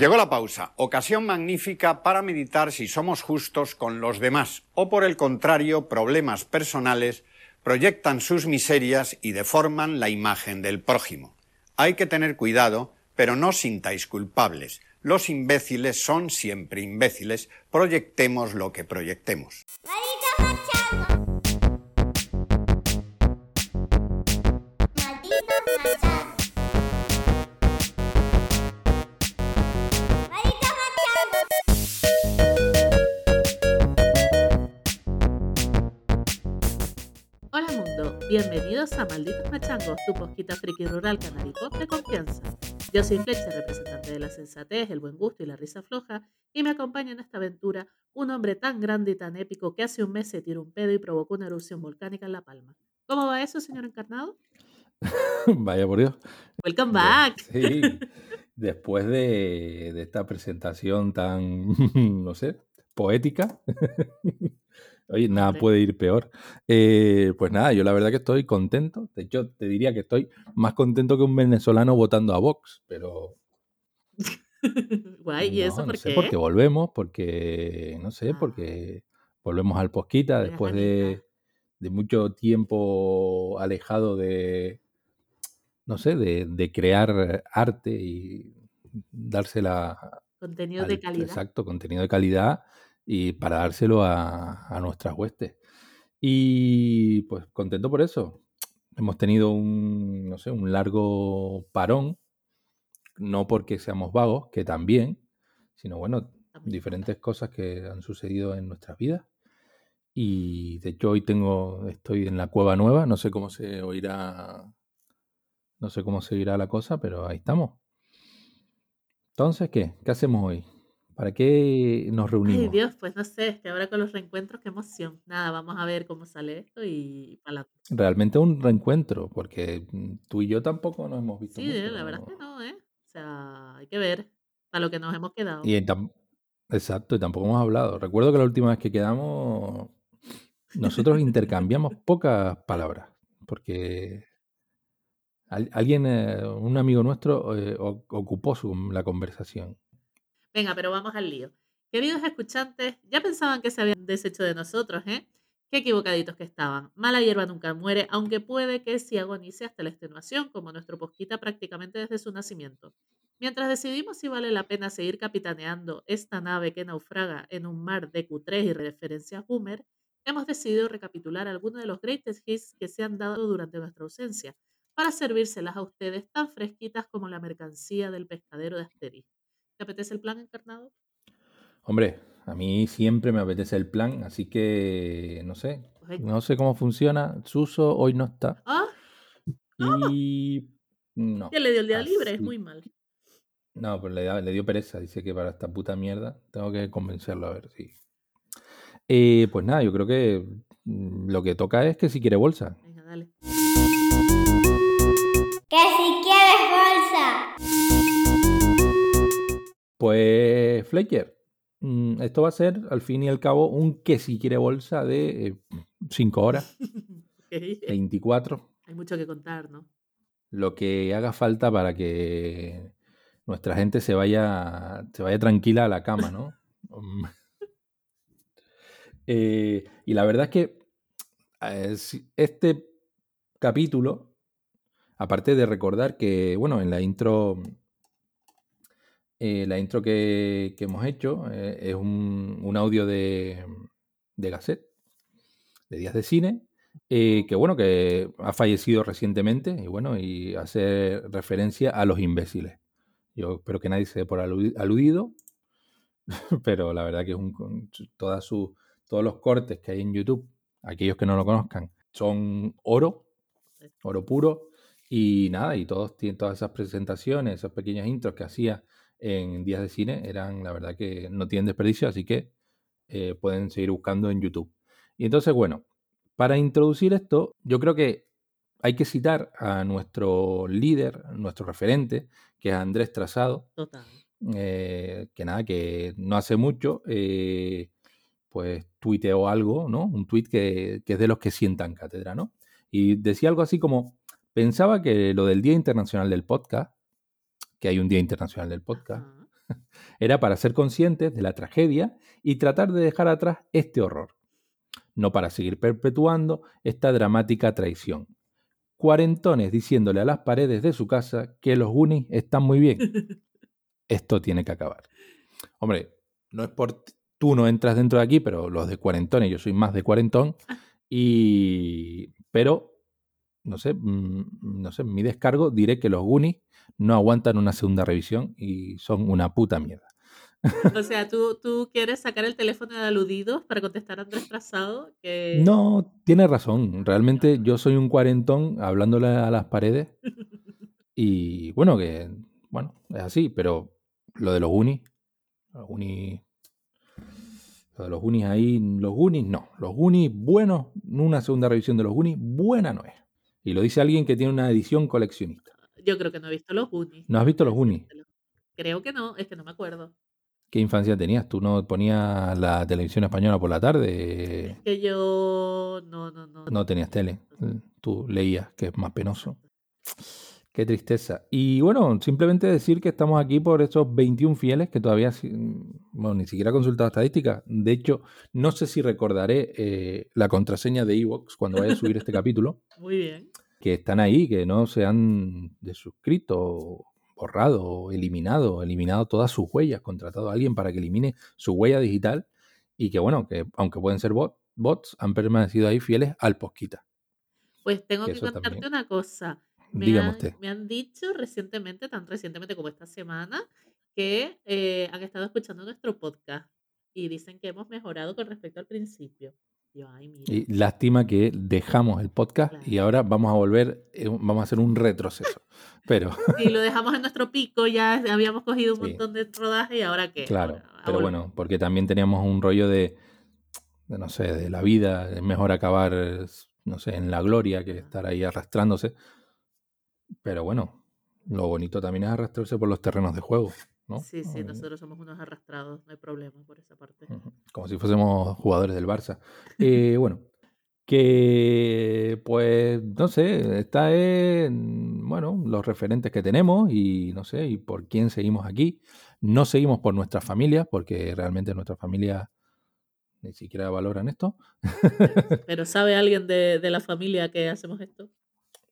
Llegó la pausa, ocasión magnífica para meditar si somos justos con los demás o por el contrario, problemas personales proyectan sus miserias y deforman la imagen del prójimo. Hay que tener cuidado, pero no sintáis culpables. Los imbéciles son siempre imbéciles, proyectemos lo que proyectemos. Bienvenidos a Malditos Machangos, tu posquita friki rural canarico de confianza. Yo soy Flecha, representante de la sensatez, el buen gusto y la risa floja, y me acompaña en esta aventura un hombre tan grande y tan épico que hace un mes se tiró un pedo y provocó una erupción volcánica en La Palma. ¿Cómo va eso, señor encarnado? Vaya por Dios. Welcome back. Sí, después de, de esta presentación tan, no sé, poética. Oye, nada puede ir peor. Eh, pues nada, yo la verdad que estoy contento. De hecho, te diría que estoy más contento que un venezolano votando a Vox, pero. Guay, ¿y eso por no sé, qué? porque volvemos, porque. No sé, Ah. porque volvemos al Posquita después de, mucho tiempo alejado de. No sé, de, de crear arte y dársela Contenido al- de calidad. Exacto, contenido de calidad y para dárselo a, a nuestras huestes. Y pues contento por eso. Hemos tenido un, no sé, un largo parón, no porque seamos vagos, que también, sino bueno, diferentes cosas que han sucedido en nuestras vidas. Y de hecho hoy tengo, estoy en la cueva nueva, no sé cómo se oirá, no sé cómo se oirá la cosa, pero ahí estamos. Entonces, ¿qué? ¿Qué hacemos hoy? ¿Para qué nos Ay, reunimos? Dios, pues no sé, es que ahora con los reencuentros, qué emoción. Nada, vamos a ver cómo sale esto y para Realmente un reencuentro, porque mm, tú y yo tampoco nos hemos visto Sí, mucho. la verdad es que ¿no? no, ¿eh? O sea, hay que ver para lo que nos hemos quedado. Y tam- exacto, y tampoco hemos hablado. Recuerdo que la última vez que quedamos, nosotros intercambiamos pocas palabras, porque al- alguien, eh, un amigo nuestro, eh, ocupó su- la conversación. Venga, pero vamos al lío. Queridos escuchantes, ya pensaban que se habían deshecho de nosotros, ¿eh? Qué equivocaditos que estaban. Mala hierba nunca muere, aunque puede que sí agonice hasta la extenuación, como nuestro posquita prácticamente desde su nacimiento. Mientras decidimos si vale la pena seguir capitaneando esta nave que naufraga en un mar de Q3 y referencias boomer, hemos decidido recapitular algunos de los greatest hits que se han dado durante nuestra ausencia, para servírselas a ustedes tan fresquitas como la mercancía del pescadero de Asterix. ¿Te apetece el plan encarnado? Hombre, a mí siempre me apetece el plan, así que no sé, no sé cómo funciona. Suso hoy no está. Ah, Y no. le dio el día libre, es muy mal. No, pero le dio pereza. Dice que para esta puta mierda tengo que convencerlo a ver si. Eh, pues nada, yo creo que mm, lo que toca es que si quiere bolsa. Venga, dale. Pues Flecker, mm, esto va a ser al fin y al cabo un que si quiere bolsa de 5 horas, Ok, 24, Hay mucho que contar, ¿no? lo que haga falta para que nuestra gente se vaya, se vaya tranquila a la cama, ¿no? Mm. Eh, y la verdad es que eh, este capítulo, aparte de recordar que, bueno, en la intro, eh, la intro que, hemos hecho eh, es un, audio de, de Gasset, de Días de Cine, eh, que bueno, que ha fallecido recientemente y bueno, y hace referencia a los imbéciles. Yo espero que nadie se dé por aludi- aludido, pero la verdad que es un, toda su, todos los cortes que hay en YouTube, aquellos que no lo conozcan, son oro, oro puro, y nada, y todos tienen todas esas presentaciones, esas pequeñas intros que hacía en días de cine, eran la verdad que no tienen desperdicio, así que eh, pueden seguir buscando en YouTube. Y entonces, bueno, para introducir esto, yo creo que hay que citar a nuestro líder, nuestro referente, que es Andrés Trazado, Total. eh, que nada, que no hace mucho, eh, pues tuiteó algo, ¿no? Un tuit que, que es de los que sientan cátedra, ¿no? Y decía algo así como, pensaba que lo del Día Internacional del Podcast, que hay un Día Internacional del Podcast, era para ser conscientes de la tragedia y tratar de dejar atrás este horror, no para seguir perpetuando esta dramática traición. Cuarentones diciéndole a las paredes de su casa que los Goonies están muy bien. Esto tiene que acabar. Hombre, no es por tú no entras dentro de aquí, pero los de cuarentones, yo soy más de cuarentón, y pero no sé, mm, no sé, en mi descargo diré que los Goonies no aguantan una segunda revisión y son una puta mierda. O sea, ¿tú, tú quieres sacar el teléfono de aludidos para contestar a Andrés Trazado. Que... No, tiene razón. Realmente yo soy un cuarentón hablándole a las paredes. Y bueno, que bueno, es así, pero lo de los Goonies, los lo de los Goonies ahí, los Goonies no. Los Goonies buenos, una segunda revisión de los Goonies, buena no es. Y lo dice alguien que tiene una edición coleccionista. Yo creo que no he visto los Goonies. ¿No has visto los Goonies? Creo que no, es que no me acuerdo. ¿Qué infancia tenías? ¿Tú no ponías la televisión española por la tarde? Es que yo no, no, no. No tenías tele. Tú leías, que es más penoso. Qué tristeza. Y bueno, simplemente decir que estamos aquí por esos 21 fieles que todavía, bueno, ni siquiera he consultado estadísticas. De hecho, no sé si recordaré eh, la contraseña de Evox cuando vaya a subir este capítulo. Muy bien. Que están ahí, que no se han desuscrito, borrado, eliminado, eliminado todas sus huellas, contratado a alguien para que elimine su huella digital y que bueno, que aunque pueden ser bots, han permanecido ahí fieles al Posquita. Pues tengo que, contarte una cosa. Me Dígame han, usted. me han dicho recientemente, tan recientemente como esta semana, que eh, han estado escuchando nuestro podcast y dicen que hemos mejorado con respecto al principio. Yo, ay, mira. Y lástima que dejamos el podcast y ahora vamos a volver, eh, vamos a hacer un retroceso. Pero, Si lo dejamos en nuestro pico, ya habíamos cogido un Sí. montón de rodaje y ahora qué. claro, Ahora, pero volver. bueno, porque también teníamos un rollo de, de, no sé, de la vida, es mejor acabar, no sé, en la gloria que estar ahí arrastrándose. Pero bueno, lo bonito también es arrastrarse por los terrenos de juego, ¿no? Sí, sí, Eh, nosotros somos unos arrastrados, no hay problema por esa parte. Como si fuésemos jugadores del Barça. Eh, bueno, que pues no sé, está en, bueno, los referentes que tenemos y no sé, y por quién seguimos aquí. No seguimos por nuestras familias, porque realmente nuestras familias ni siquiera valoran esto. Pero ¿sabe alguien de, de la familia que hacemos esto?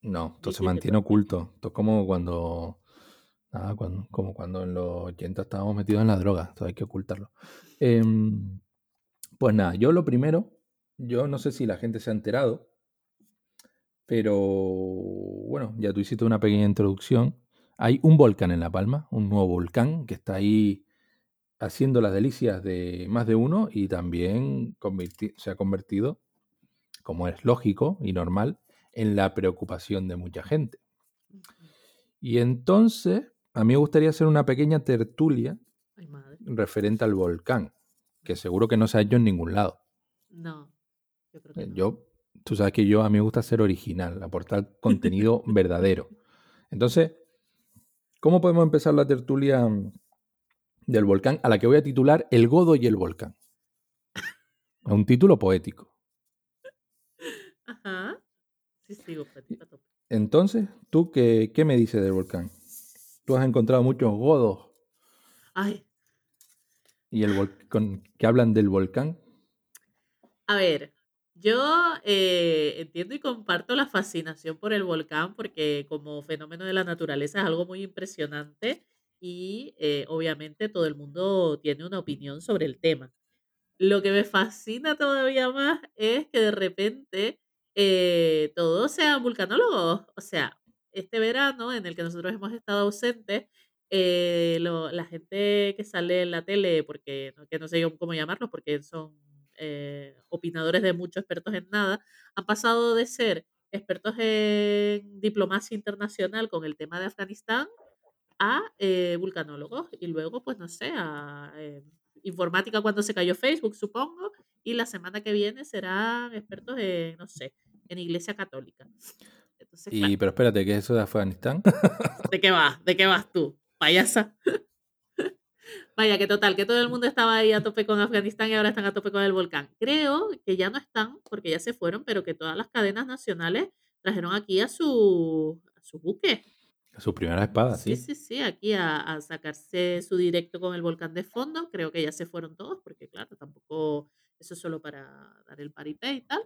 No, esto se mantiene oculto. Esto es como cuando, cuando, como cuando en los 80 estábamos metidos en la droga. Esto hay que ocultarlo. Em, pues nada, yo lo primero, yo no sé si la gente se ha enterado, pero bueno, ya tú hiciste una pequeña introducción. Hay un volcán en La Palma, un nuevo volcán que está ahí haciendo las delicias de más de uno y también se ha convertido, como es lógico y normal, en la preocupación de mucha gente. Y entonces, a mí me gustaría hacer una pequeña tertulia Ay, referente al volcán, que seguro que no se ha hecho en ningún lado. No, yo creo que Eh, no. Yo, tú sabes que yo a mí me gusta ser original, aportar contenido verdadero. Entonces, ¿cómo podemos empezar la tertulia mm, del volcán a la que voy a titular El Godo y el volcán? Es un título poético. Ajá. Sí, tope. Entonces, ¿tú qué, qué me dices del volcán? Tú has encontrado muchos godos Ay, y el vol- con- que hablan del volcán. a ver, yo eh, entiendo y comparto la fascinación por el volcán porque como fenómeno de la naturaleza es algo muy impresionante y eh, obviamente todo el mundo tiene una opinión sobre el tema. Lo que me fascina todavía más es que de repente eh, todos sean vulcanólogos. O sea, este verano en el que nosotros hemos estado ausentes, eh, la gente que sale en la tele, porque que no sé cómo llamarlos, porque son eh, opinadores de muchos expertos en nada, han pasado de ser expertos en diplomacia internacional con el tema de Afganistán a eh, vulcanólogos y luego, pues no sé, a eh, informática cuando se cayó Facebook, supongo, y la semana que viene serán expertos en, no sé, en Iglesia Católica. Entonces, Y, claro, pero espérate, ¿qué es eso de Afganistán? ¿de qué vas? ¿De qué vas tú? Payasa. Vaya, que total, que todo el mundo estaba ahí a tope con Afganistán y ahora están a tope con el volcán. Creo que ya no están, porque ya se fueron, pero que todas las cadenas nacionales trajeron aquí a, su, a sus buques. Su primera espada, Sí, sí. sí, sí, aquí a, a sacarse su directo con el volcán de fondo. Creo que ya se fueron todos, porque claro, tampoco eso es solo para dar el paripé y tal.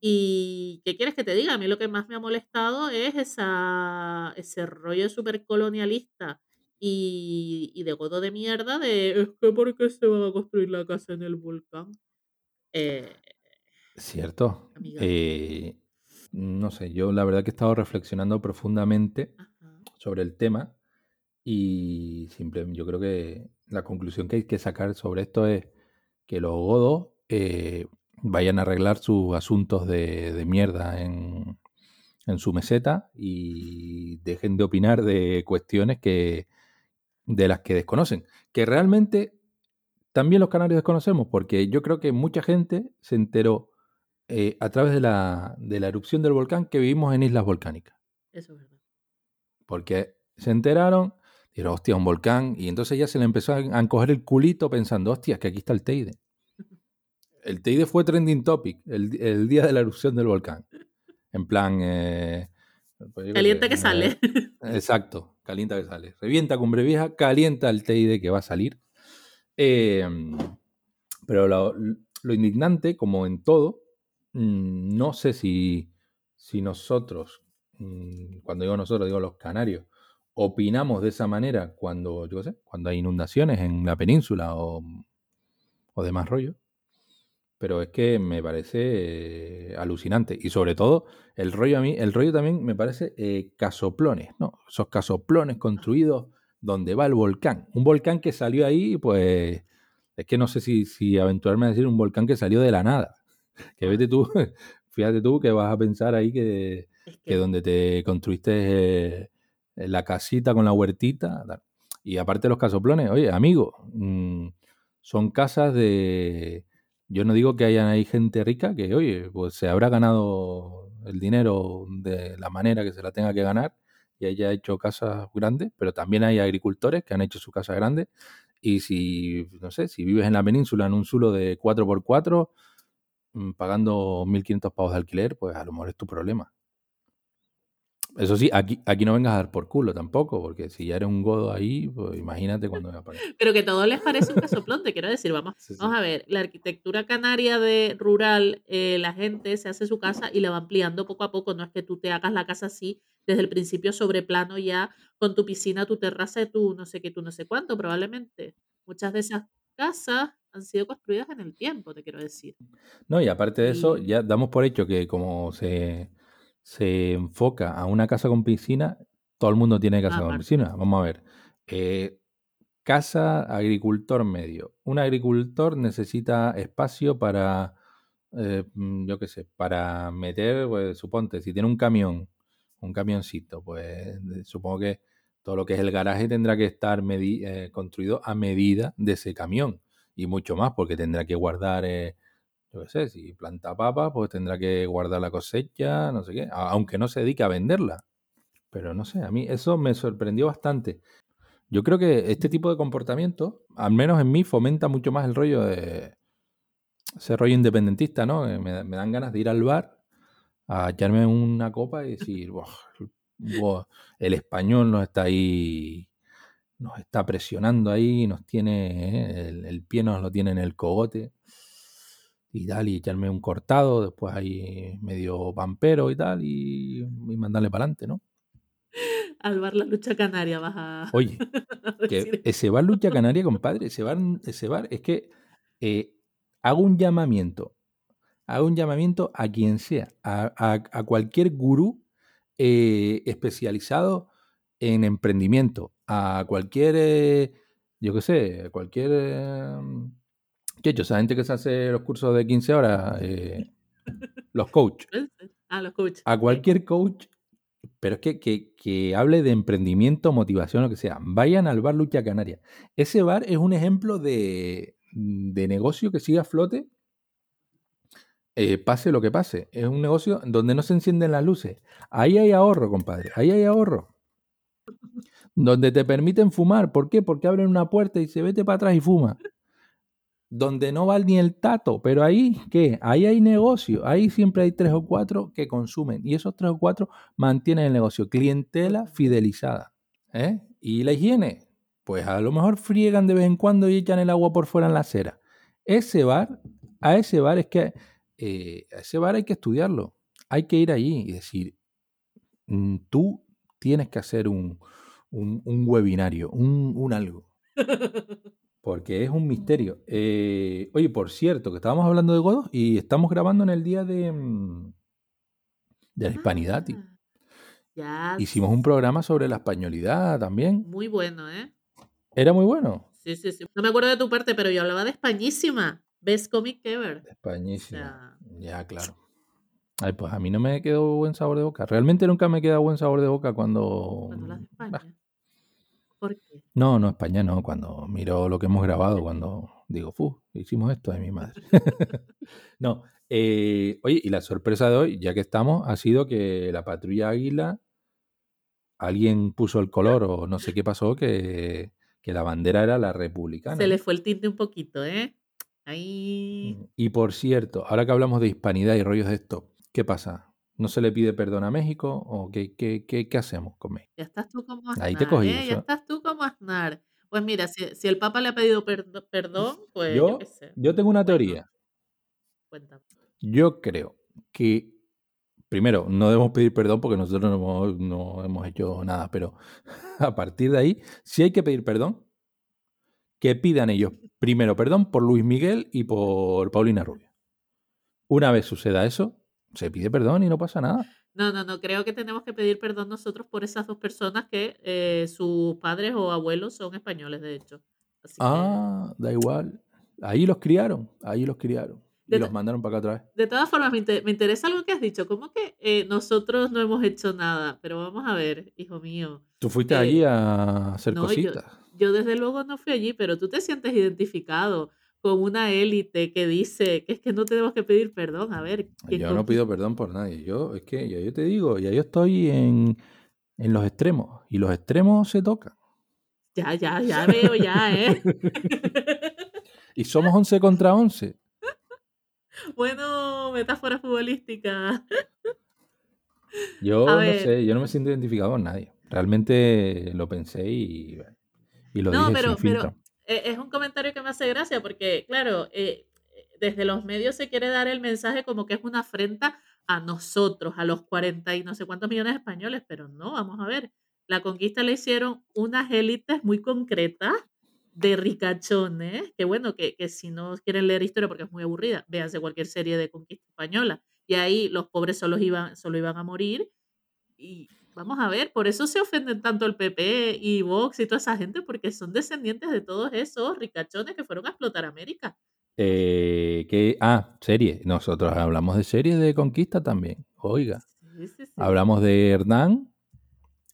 Y ¿qué quieres que te diga? A mí lo que más me ha molestado es esa, ese rollo súper colonialista y, y de godo de mierda de es que ¿por qué se va a construir la casa en el volcán? Eh, Cierto. Eh, no sé, yo la verdad que he estado reflexionando profundamente Ajá. sobre el tema y simple, yo creo que la conclusión que hay que sacar sobre esto es que los godos eh, vayan a arreglar sus asuntos de, de mierda en, en su meseta y dejen de opinar de cuestiones que de las que desconocen. Que realmente también los canarios desconocemos, porque yo creo que mucha gente se enteró eh, a través de la, de la erupción del volcán que vivimos en islas volcánicas. Eso es verdad. Porque se enteraron, dijeron, hostia, un volcán, y entonces ya se le empezó a, a encoger el culito pensando, hostia, que aquí está el Teide. El Teide fue trending topic el, el día de la erupción del volcán. En plan... eh, pues que eh, sale. Exacto, calienta que sale. Revienta cumbre vieja, calienta el Teide que va a salir. Eh, pero lo, lo indignante, como en todo, mm, no sé si, si nosotros, mm, cuando digo nosotros, digo los canarios, opinamos de esa manera cuando, yo qué sé, cuando hay inundaciones en la península o, o demás rollo. Pero es que me parece eh, alucinante. Y sobre todo, el rollo a mí, el rollo también me parece eh, casoplones, ¿no? Esos casoplones construidos donde va el volcán. Un volcán que salió ahí, pues. Es que no sé si, si aventurarme a decir un volcán que salió de la nada. Que vete tú, fíjate tú que vas a pensar ahí que, que donde te construiste eh, la casita con la huertita. Y aparte los casoplones, oye, amigo, mm, son casas de... Yo no digo que hayan ahí gente rica que, oye, pues se habrá ganado el dinero de la manera que se la tenga que ganar y haya hecho casas grandes, pero también hay agricultores que han hecho su casa grande. Y si, no sé, si vives en la península en un suelo de 4x4, mm, pagando 1.500 pavos de alquiler, pues a lo mejor es tu problema. Eso sí, aquí, aquí no vengas a dar por culo tampoco, porque si ya eres un godo ahí, pues imagínate cuando venga para acá. Pero que todo les parece un casoplón, te quiero decir, vamos, Sí, sí. vamos a ver, la arquitectura canaria de rural, eh, la gente se hace su casa y la va ampliando poco a poco, no es que tú te hagas la casa así desde el principio sobre plano ya con tu piscina, tu terraza, tu no sé qué, tu no sé cuánto, probablemente. Muchas de esas casas han sido construidas en el tiempo, te quiero decir. No, y aparte de eso, ya damos por hecho que como se, se enfoca a una casa con piscina, todo el mundo tiene casa con aparte, piscina. Vamos a ver. Eh, casa, agricultor medio. Un agricultor necesita espacio para, eh, mm, yo qué sé, para meter, pues suponte, si tiene un camión, un camioncito, pues supongo que todo lo que es el garaje tendrá que estar medi- eh, construido a medida de ese camión y mucho más, porque tendrá que guardar, eh, yo qué sé, si planta papa, pues tendrá que guardar la cosecha, no sé qué, aunque no se dedique a venderla. Pero no sé, a mí eso me sorprendió bastante. Yo creo que este tipo de comportamiento, al menos en mí, fomenta mucho más el rollo de ese rollo independentista, ¿no? Que Me, dan ganas de ir al bar a echarme una copa y decir, "Buah, buah, el español nos está ahí, nos está presionando ahí, nos tiene, ¿eh? el, el pie nos lo tiene en el cogote y tal, y echarme un cortado, después ahí medio pampero y tal, y, y mandarle para adelante, ¿no? al bar La Lucha Canaria vas a, Oye, que ese bar Lucha Canaria, compadre, ese bar, ese bar es que eh, hago un llamamiento, hago un llamamiento a quien sea, a, a- a cualquier gurú eh, especializado en emprendimiento, a cualquier, eh, yo qué sé, a cualquier... Eh, ¿qué he hecho? Esa gente que se hace los cursos de 15 horas, eh, los coach, Ah, lo escucho. a cualquier coach, pero es que, que, que hable de emprendimiento, motivación, lo que sea. Vayan al bar Lucha Canaria. Ese bar es un ejemplo de, de negocio que sigue a flote, eh, pase lo que pase. Es un negocio donde no se encienden las luces. Ahí hay ahorro, compadre. Ahí hay ahorro. Donde te permiten fumar. ¿Por qué? Porque abren una puerta y se vete para atrás y fuma. Donde no va ni el tato, pero ahí, ¿qué? Ahí hay negocio, ahí siempre hay tres o cuatro que consumen y esos tres o cuatro mantienen el negocio, clientela fidelizada. ¿eh? ¿Y la higiene? Pues a lo mejor friegan de vez en cuando y echan el agua por fuera en la acera. Ese bar, a ese bar es que, eh, a ese bar hay que estudiarlo, hay que ir allí y decir, mm, tú tienes que hacer un, un, un webinario, un, un algo. Porque es un misterio. Eh, oye, por cierto, que estábamos hablando de godos y estamos grabando en el día de, mm, de la hispanidad. tío. Ah, Ya. Hicimos un programa sobre la españolidad también. Muy bueno, ¿eh? Era muy bueno. Sí, sí, sí. No me acuerdo de tu parte, pero yo hablaba de Españísima. Best comic ever. O Españísimo. sea, Ya, claro. Ay, pues a mí no me quedó buen sabor de boca. Realmente nunca me queda buen sabor de boca cuando... cuando hablas de España. ¿Por No, no, España no. Cuando miro lo que hemos grabado, cuando digo, ¡fu! Hicimos esto de mi madre. no. eh, oye, y la sorpresa de hoy, ya que estamos, ha sido que la patrulla Águila, alguien puso el color o no sé qué pasó, que, que la bandera era la republicana. Se le fue el tinte un poquito, ¿eh? Ahí. Y por cierto, ahora que hablamos de hispanidad y rollos de esto, ¿qué pasa? ¿No se le pide perdón a México o qué, qué, qué, qué hacemos con México? Ya estás tú como Ahí te Aznar, cogí, ¿eh? Ya estás tú como Aznar. Pues mira, si, si el Papa le ha pedido perdón, pues yo Yo, qué sé. yo tengo una teoría. cuéntame. Yo creo que, primero, no debemos pedir perdón porque nosotros no hemos, no hemos hecho nada, pero a partir de ahí, si hay que pedir perdón, que pidan ellos primero perdón por Luis Miguel y por Paulina Rubio. Una vez suceda eso, se pide perdón y no pasa nada. No, no, no, creo que tenemos que pedir perdón nosotros por esas dos personas que eh, sus padres o abuelos son españoles, de hecho. Así que, Ah, da igual. Ahí los criaron, ahí los criaron. Y De los to- mandaron para acá otra vez. de todas formas, me, inte- me interesa algo que has dicho. ¿Cómo que eh, nosotros no hemos hecho nada? Pero vamos a ver, hijo mío. Tú fuiste Eh, allí a hacer no, yo, cositas. yo desde luego no fui allí, pero tú te sientes identificado con una élite que dice que es que no tenemos que pedir perdón. A ver, ¿qué Yo no pido perdón por nadie. Yo, es que ya yo te digo, ya yo estoy en, en los extremos. Y los extremos se tocan. Ya, ya, ya veo, ya, ¿eh? Y somos 11 contra 11. Bueno, metáfora futbolística. Yo A no ver. sé, yo no me siento identificado con nadie. Realmente lo pensé y, y lo No, dije pero, sin pero. Eh, es un comentario que me hace gracia porque, claro, eh, desde los medios se quiere dar el mensaje como que es una afrenta a nosotros, a los 40 y no sé cuántos millones de españoles, pero no, vamos a ver. La conquista la hicieron unas élites muy concretas de ricachones, que bueno, que, que si no quieren leer historia porque es muy aburrida, véanse cualquier serie de conquista española. Y ahí los pobres solo iban, solo iban a morir. Y vamos a ver, por eso se ofenden tanto el PP y Vox y toda esa gente, porque son descendientes de todos esos ricachones que fueron a explotar América. Eh, que, ah, serie. Nosotros hablamos de series de conquista también. Oiga, Sí, sí, sí. hablamos de Hernán,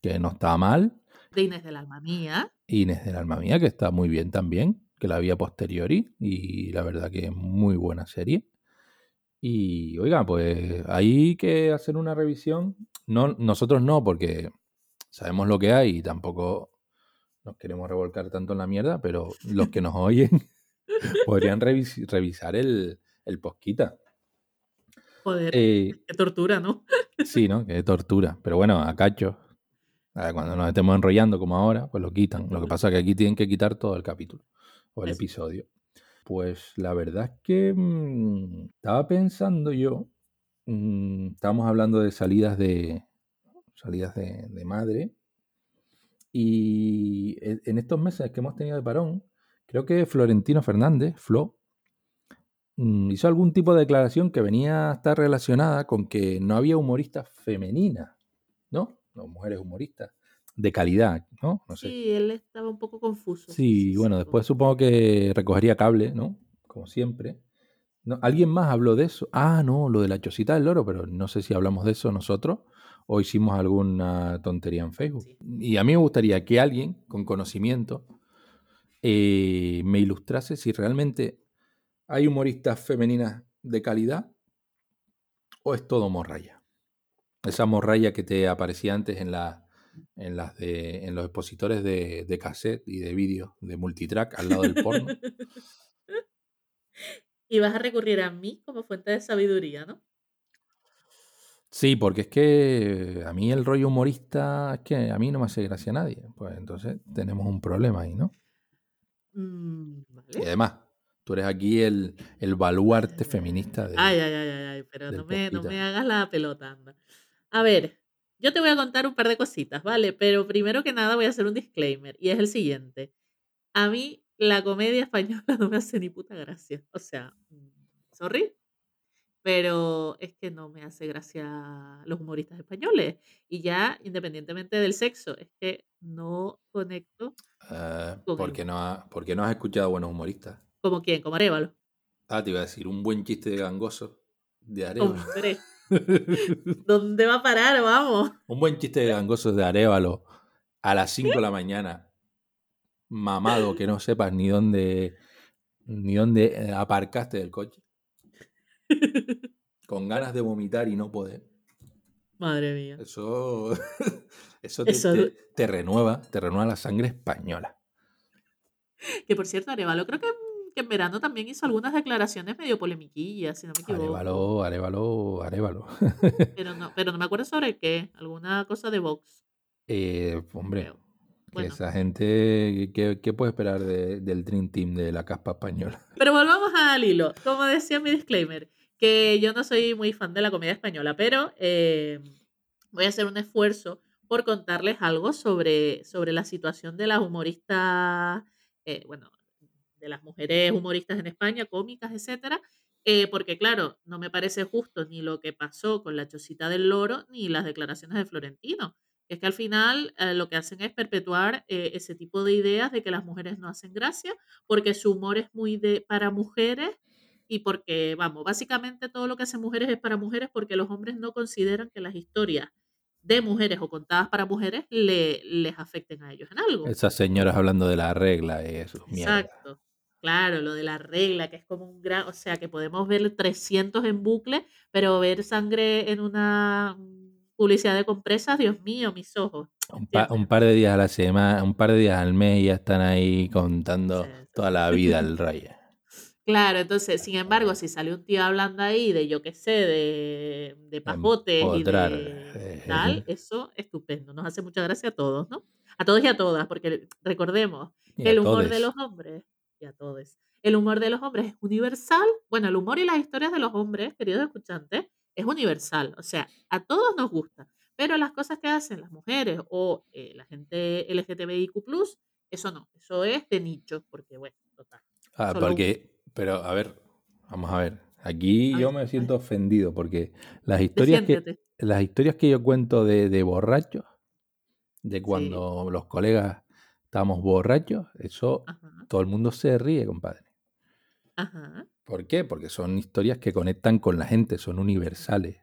que no está mal. De Inés del Alma Mía. Inés del Alma Mía, que está muy bien también, que la vi a posteriori y la verdad que es muy buena serie. Y oiga, pues hay que hacer una revisión. No, nosotros no, porque sabemos lo que hay y tampoco nos queremos revolcar tanto en la mierda, pero los que nos oyen podrían revis- revisar el, el posquita. Joder, Eh, qué tortura, ¿no? sí, ¿no? Qué tortura. Pero bueno, a cacho. A ver, Cuando nos estemos enrollando como ahora, pues lo quitan. Lo que pasa es que aquí tienen que quitar todo el capítulo o el Eso. episodio. Pues la verdad es que mm, estaba pensando yo, mm, estábamos hablando de salidas de salidas de madre y e- en estos meses que hemos tenido de parón, creo que Florentino Fernández, Flo, mm, hizo algún tipo de declaración que venía a estar relacionada con que no había humoristas femeninas, ¿no? No, mujeres humoristas de calidad, ¿no? No sé. Sí, él estaba un poco confuso. Sí, bueno, después supongo que recogería cable, ¿no? Como siempre. No, ¿Alguien más habló de eso? Ah, no, lo de la chocita del loro, pero no sé si hablamos de eso nosotros o hicimos alguna tontería en Facebook. Sí. Y a mí me gustaría que alguien con conocimiento eh, me ilustrase si realmente hay humoristas femeninas de calidad o es todo morralla. Esa morralla que te aparecía antes en, la, en, las de, en los expositores de, de cassette y de vídeo de multitrack al lado del porno. y vas a recurrir a mí como fuente de sabiduría, ¿no? Sí, porque es que a mí el rollo humorista es que a mí no me hace gracia a nadie. Pues entonces tenemos un problema ahí, ¿no? Mm, Y además, tú eres aquí el, el baluarte feminista de, Ay, ay, ay, ay, ay, pero no me, no me hagas la pelota, anda. A ver, yo te voy a contar un par de cositas, ¿vale? Pero primero que nada voy a hacer un disclaimer y es el siguiente. A mí la comedia española no me hace ni puta gracia. O sea, mm, sorry, pero es que no me hace gracia los humoristas españoles. Y ya, independientemente del sexo, es que no conecto Eh, con porque, no ha- porque no has escuchado buenos humoristas. como quién, como Arevalo. Ah, te iba a decir, un buen chiste de gangoso de Arevalo. Hombre, ¿dónde va a parar? Vamos. un buen chiste de gangosos de Arevalo a las 5 de la mañana, mamado, que no sepas ni dónde, ni dónde eh, aparcaste del coche, con ganas de vomitar y no poder. Madre mía. Eso, eso, te, Eso- te- te renueva, te renueva la sangre española. Que por cierto, Arevalo creo que, que en verano también hizo algunas declaraciones medio polemiquillas, si no me equivoco. Arevalo, Arevalo, Arevalo. Pero no, pero no me acuerdo sobre qué. Alguna cosa de Vox. Eh, hombre, Bueno. esa gente, ¿qué, qué puede esperar de- del Dream Team de la caspa española? Pero volvamos al hilo. Como decía mi disclaimer, que yo no soy muy fan de la comedia española, pero eh, voy a hacer un esfuerzo por contarles algo sobre, sobre la situación de las humoristas, eh, bueno, de las mujeres humoristas en España, cómicas, etcétera. eh, porque, claro, no me parece justo ni lo que pasó con la chocita del loro, ni las declaraciones de Florentino. Es que al final eh, lo que hacen es perpetuar eh, ese tipo de ideas de que las mujeres no hacen gracia, porque su humor es muy de para mujeres y porque, vamos, básicamente todo lo que hacen mujeres es para mujeres porque los hombres no consideran que las historias de mujeres o contadas para mujeres le, les afecten a ellos en algo. Esas señoras hablando de la regla y eso, mierda. Claro, lo de la regla, que es como un gran, o sea, que podemos ver 300 en bucle, pero ver sangre en una publicidad de compresas, Dios mío, mis ojos. Un, pa- ¿entiendes? un par de días a la semana, un par de días al mes ya están ahí contando Sí, toda la vida al rey. Claro, entonces, sin embargo, si sale un tío hablando ahí de, yo qué sé, de, de pajotes y de eh, tal, eso estupendo. Nos hace mucha gracia a todos, ¿no? A todos y a todas, porque recordemos que el humor de los hombres, y a todos, el humor de los hombres es universal. Bueno, el humor y las historias de los hombres, queridos escuchantes, es universal. O sea, a todos nos gusta. Pero las cosas que hacen las mujeres o eh, la gente LGTBIQ, eso no. Eso es de nicho, porque bueno, total. Ah, porque, pero a ver, vamos a ver. Aquí A yo ver, me siento ofendido porque las historias que, las historias que yo cuento de, de borrachos, de cuando los colegas estábamos borrachos, eso Ajá, todo el mundo se ríe, compadre. ajá. ¿Por qué? Porque son historias que conectan con la gente, son universales.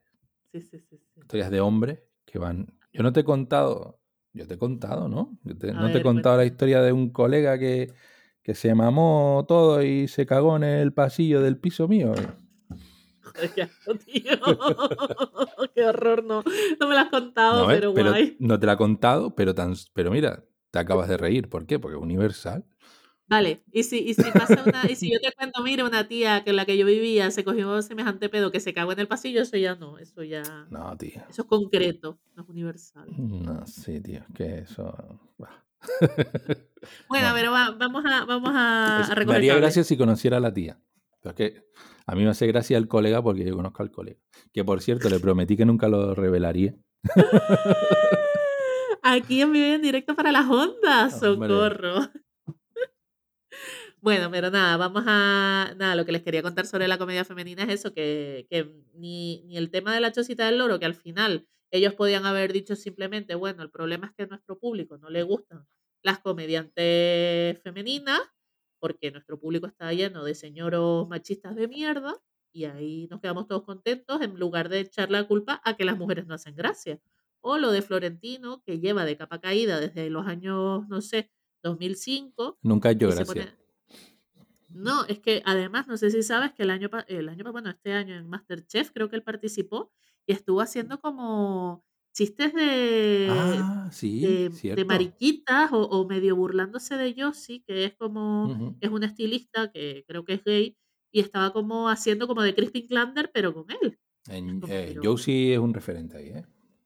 Sí, sí, sí, sí. Historias de hombres que van. Yo no te he contado, yo te he contado, ¿no? Yo te- no te he ver, contado la historia de un colega que, que se mamó todo y se cagó en el pasillo del piso mío. Tío. qué horror, no. No me lo has contado, No, ¿ves? pero pero guay. no te la he contado, pero, tan, pero mira, te acabas de reír. ¿Por qué? Porque es universal. Vale, y si, y si pasa una, y si yo te cuento, mira, una tía que la que yo vivía se cogió semejante pedo que se cagó en el pasillo, eso ya no, eso ya, No, tío. eso es concreto, no es universal. No, sí, tío, es que eso. Bueno, No. pero va- vamos a, vamos a, a me haría gracia si conociera a la tía. Pero es que a mí me hace gracia el colega porque yo conozco al colega. Que por cierto, le prometí que nunca lo revelaría. Aquí en vivo en directo para las ondas, Hombre. Bueno, pero nada, vamos a. Nada, lo que les quería contar sobre la comedia femenina es eso: que, que ni, ni el tema de la chocita del loro, que al final ellos podían haber dicho simplemente, bueno, el problema es que a nuestro público no le gustan las comediantes femeninas, porque nuestro público está lleno de señoros machistas de mierda, y ahí nos quedamos todos contentos en lugar de echar la culpa a que las mujeres no hacen gracia. O lo de Florentino, que lleva de capa caída desde los años, no sé, 2005. Nunca ha hecho gracia. pone- No, es que además, no sé si sabes que el año, el año, bueno, este año en Masterchef creo que él participó y estuvo haciendo como chistes de, Ah, sí, de, de mariquitas o, o medio burlándose de Yossi, que es como, es un estilista que creo que es gay y estaba como haciendo como de Crispin Klander, pero con él. En, eh, Josie es un referente ahí, ¿eh?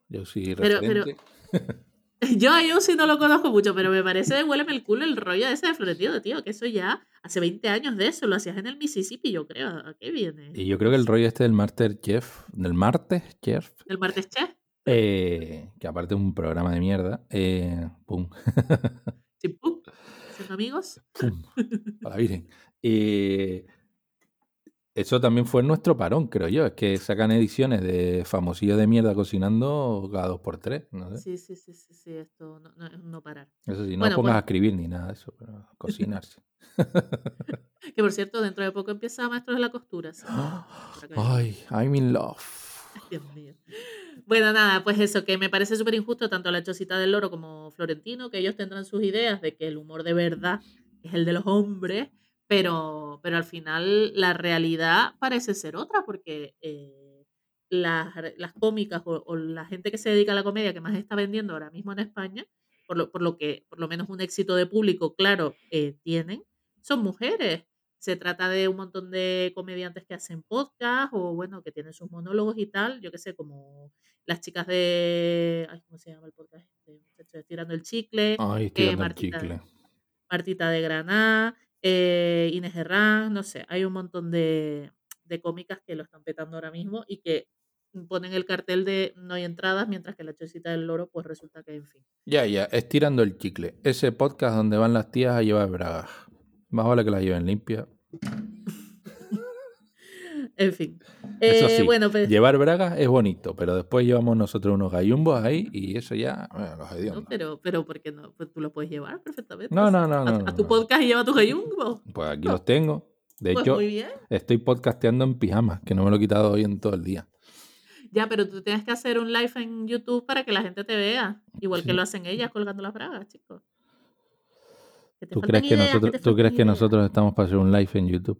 Pero- pero- referente. Yo a yo sí no lo conozco mucho, pero me parece, huéleme el culo el rollo ese de Florentino, tío, que eso ya hace 20 años de eso, lo hacías en el Mississippi, yo creo. ¿A qué viene? Y yo creo que el rollo este del Master Chef, del martes Chef, El martes chef, eh, que aparte es un programa de mierda, eh, pum, chimpú, siendo amigos. pum, a la virgen. Eh, eso también fue nuestro parón, creo yo. Es que sacan ediciones de famosillos de mierda cocinando cada dos por tres. No sé. Sí, sí, sí, sí, sí, esto no, no, no parar. Eso sí, no Bueno, pongas pues- a escribir ni nada de eso, pero cocinarse. Que por cierto, dentro de poco empieza Maestros de la Costura. sí. Ay, I'm in love. Dios mío. Bueno, nada, pues eso, que me parece súper injusto tanto la Chocita del Loro como Florentino, que ellos tendrán sus ideas de que el humor de verdad es el de los hombres, pero, pero al final la realidad parece ser otra, porque eh, las, las cómicas o, o la gente que se dedica a la comedia que más está vendiendo ahora mismo en España, por lo, por lo que por lo menos un éxito de público, claro, eh, tienen, son mujeres. Se trata de un montón de comediantes que hacen podcast o, bueno, que tienen sus monólogos y tal. Yo qué sé, como las chicas de. Ay, ¿Cómo se llama el podcast? este? Muchachos, Estirando el chicle. Ay, estoy dando el chicle. Martita de Granada. Eh, Inés Herrán. No sé, hay un montón de, de cómicas que lo están petando ahora mismo y que ponen el cartel de no hay entradas, mientras que la chocita del loro, pues resulta que, en fin. Ya, ya, estirando el chicle. Ese podcast donde van las tías a llevar bragas. Más vale que las lleven limpias. En fin. Eso Eh, sí, bueno, pues. Llevar bragas es bonito, pero después llevamos nosotros unos gallumbos ahí y eso ya, bueno, los No, hediondos. pero, pero, ¿por qué no? Pues tú lo puedes llevar perfectamente. No, no, no, a, no, a no, tu no. podcast y lleva tus gallumbos. Pues aquí los tengo. De Pues hecho, muy bien. estoy podcasteando en pijama, que no me lo he quitado hoy en todo el día. Ya, pero tú tienes que hacer un live en YouTube para que la gente te vea. Igual que lo hacen ellas colgando las bragas, chicos. ¿Tú crees, que ideas, nosotros, ¿Tú crees que ideas. nosotros estamos para hacer un live en YouTube?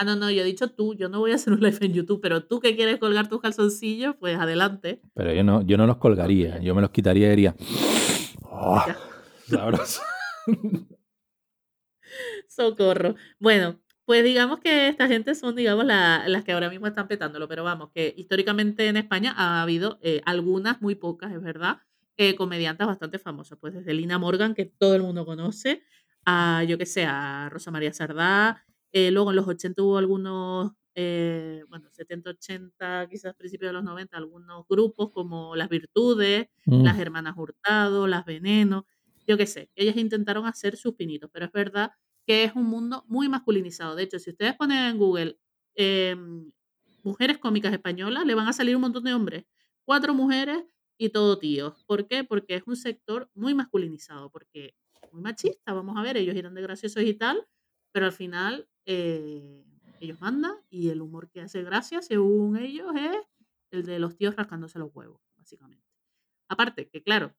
Ah, no, no, yo he dicho tú. Yo no voy a hacer un live en YouTube, pero tú que quieres colgar tus calzoncillos, pues adelante. Pero yo no, yo no los colgaría, yo me los quitaría y diría. "Oh, Ya. sabroso". Socorro. Bueno, pues digamos que esta gente son, digamos, la- las que ahora mismo están petándolo, pero vamos, que históricamente en España ha habido eh, algunas, muy pocas, es verdad, eh, comediantes bastante famosas, pues desde Lina Morgan, que todo el mundo conoce, a, yo que sé, a Rosa María Sardá, eh, luego en los 80 hubo algunos, eh, bueno, 70, 80, quizás principios de los 90, algunos grupos como Las Virtudes, Mm, las hermanas Hurtado, las Veneno, yo qué sé, ellas intentaron hacer sus pinitos, pero es verdad que es un mundo muy masculinizado. De hecho, si ustedes ponen en Google em, mujeres cómicas españolas, le van a salir un montón de hombres. Cuatro mujeres y todo tíos. ¿Por qué? Porque es un sector muy masculinizado, porque muy machista, vamos a ver, ellos irán de graciosos y tal, pero al final eh, ellos mandan y el humor que hace gracia, según ellos, es el de los tíos rascándose los huevos, básicamente. Aparte, que claro,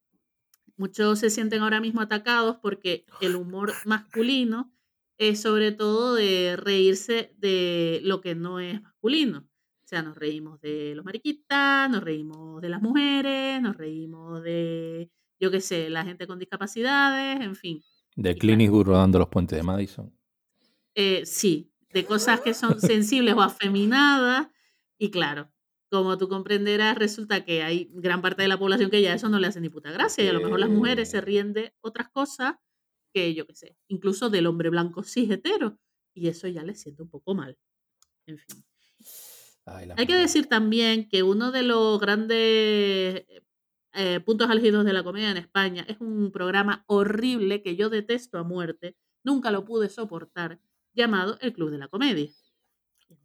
muchos se sienten ahora mismo atacados porque el humor masculino es sobre todo de reírse de lo que no es masculino. O sea, nos reímos de los mariquitas, nos reímos de las mujeres, nos reímos de, yo qué sé, la gente con discapacidades, en fin. De Clint Eastwood rodando los puentes de Madison. Eh, sí, de cosas que son sensibles o afeminadas. Y claro, como tú comprenderás, resulta que hay gran parte de la población que ya eso no le hace ni puta gracia. Y a lo mejor las mujeres se ríen de otras cosas que yo qué sé, incluso del hombre blanco cis hetero. Y eso ya les siente un poco mal. En fin. Ay, Hay que decir también que uno de los grandes eh, puntos álgidos de la comedia en España es un programa horrible que yo detesto a muerte, nunca lo pude soportar, llamado El Club de la Comedia.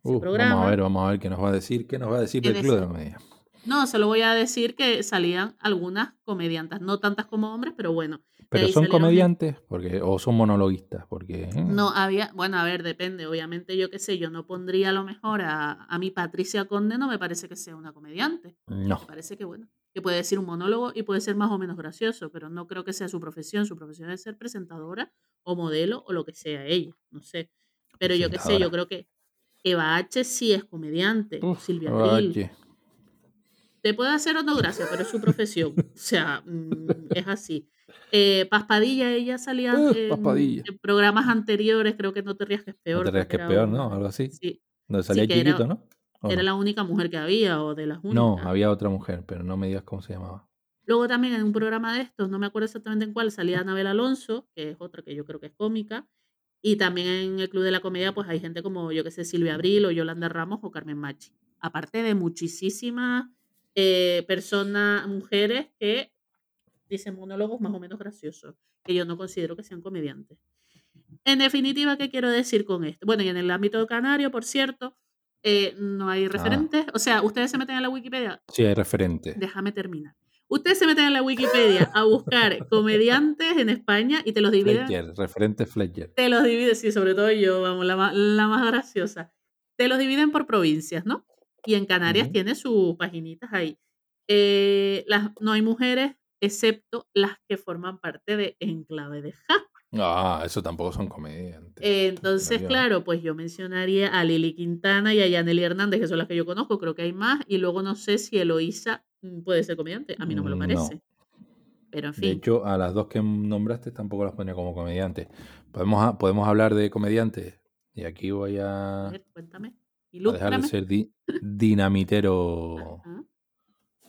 Uh, vamos a ver, vamos a ver qué nos va a decir, qué nos va a decir del Club de la Comedia. No, se lo voy a decir que salían algunas comediantas, no tantas como hombres, pero bueno. Pero son comediantes porque o son monologuistas porque mm, No, había, bueno, a ver, depende. Obviamente, yo qué sé, yo no pondría a lo mejor a, a mi Patricia Conde, no me parece que sea una comediante. no. Me parece que, bueno, que puede decir un monólogo y puede ser más o menos gracioso, pero no creo que sea su profesión. Su profesión es ser presentadora o modelo o lo que sea ella, no sé. Pero yo qué sé, yo creo que Eva H sí es comediante, Uf, Silvia oye, Abril. Te puede hacer o no gracia, pero es su profesión. O sea, mm, es así. Eh, Paspadilla, ella salía Uh, en, programas anteriores, creo que No te rías que es No peor. te rías que es peor, ¿no? Algo así. Sí, Donde Sí, salía era- chiquito, ¿no? ¿O era no? la única mujer que había o de las únicas. No, había otra mujer, pero no me digas cómo se llamaba. Luego también en un programa de estos, no me acuerdo exactamente en cuál, salía Anabel Alonso, que es otra que yo creo que es cómica. Y también en el Club de la Comedia, pues hay gente como, yo que sé, Silvia Abril o Yolanda Ramos o Carmen Machi. Aparte de muchísimas eh, personas, mujeres que dicen monólogos más o menos graciosos, que yo no considero que sean comediantes. En definitiva, ¿qué quiero decir con esto? Bueno, y en el ámbito canario, por cierto, eh, no hay referentes. O sea, ustedes se meten en la Wikipedia, Sí, hay referente. Déjame terminar. Ustedes se meten en la Wikipedia a buscar comediantes en España y te los dividen. Fletcher, referente Fletcher. Te los dividen, sí, sobre todo yo, vamos, la, la más graciosa. Te los dividen por provincias, ¿no? Y en Canarias tiene sus paginitas ahí. Eh, las, no hay mujeres, excepto las que forman parte de Enclave de Ja. Ah, eso tampoco son comediantes. Eh, Entonces, claro, pues yo mencionaría a Lili Quintana y a Yaneli Hernández, que son las que yo conozco, creo que hay más, y luego no sé si Eloísa mm, puede ser comediante, a mí no me lo parece. Pero en De fin, hecho, a las dos que nombraste tampoco las ponía como comediantes. Podemos, podemos hablar de comediantes. Y aquí voy a a, ver, cuéntame, dejar de ilústrame. ser di- dinamitero Ajá.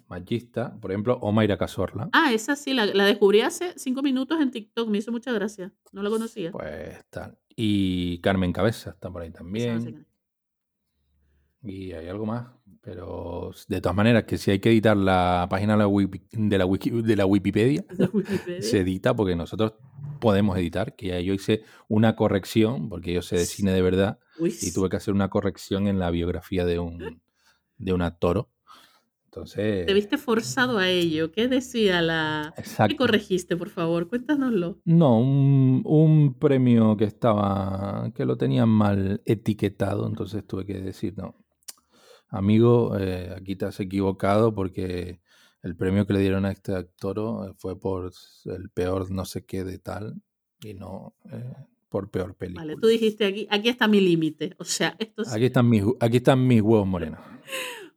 machista. Por ejemplo, Omaira Casorla. Ah, esa sí, la, la descubrí hace cinco minutos en TikTok, me hizo mucha gracia, no la conocía. Pues tal. Y Carmen Cabeza está por ahí también. Y hay algo más. Pero de todas maneras, que si hay que editar la página de la, Wiki- de la, Wiki- de la Wikipedia, se edita porque nosotros podemos editar. Que ya yo hice una corrección, porque yo sé de cine de verdad, y tuve que hacer una corrección en la biografía de un, de un actor. Entonces, te viste forzado a ello. ¿Qué decía la... ¿Qué corregiste, por favor? Cuéntanoslo. No, un, un premio que estaba, que lo tenían mal etiquetado, entonces tuve que decir, no, amigo, eh, aquí te has equivocado porque el premio que le dieron a este actor fue por el peor no sé qué de tal y no eh, por peor película. Vale, tú dijiste aquí, aquí está mi límite. O sea, esto sí. Aquí están mis, aquí están mis huevos morenos.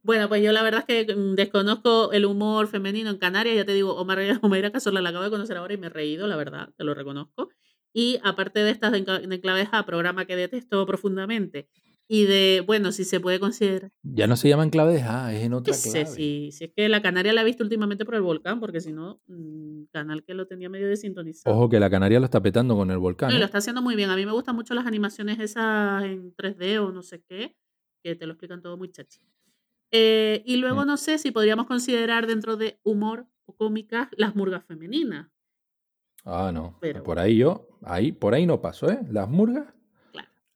Bueno, pues yo la verdad es que mm, desconozco el humor femenino en Canarias. Ya te digo, Omar Omaira Casorla la acabo de conocer ahora y me he reído, la verdad, te lo reconozco. Y aparte de estas de Encla- de Enclaveja, programa que detesto profundamente, y de, bueno, si se puede considerar. Ya no se llama en clave de ja, es en otra qué sé, clave. si, si es que la Canaria la he visto últimamente por el volcán, porque si no, mm, canal que lo tenía medio desintonizado. Ojo que la Canaria lo está petando con el volcán. No, ¿eh? lo está haciendo muy bien. A mí me gustan mucho las animaciones esas en 3D o no sé qué, que te lo explican todo muy chachi. Eh, y luego Mm. no sé si podríamos considerar dentro de humor o cómicas las murgas femeninas. Ah, no. Pero- Por ahí yo, ahí, por ahí no paso, ¿eh? Las murgas.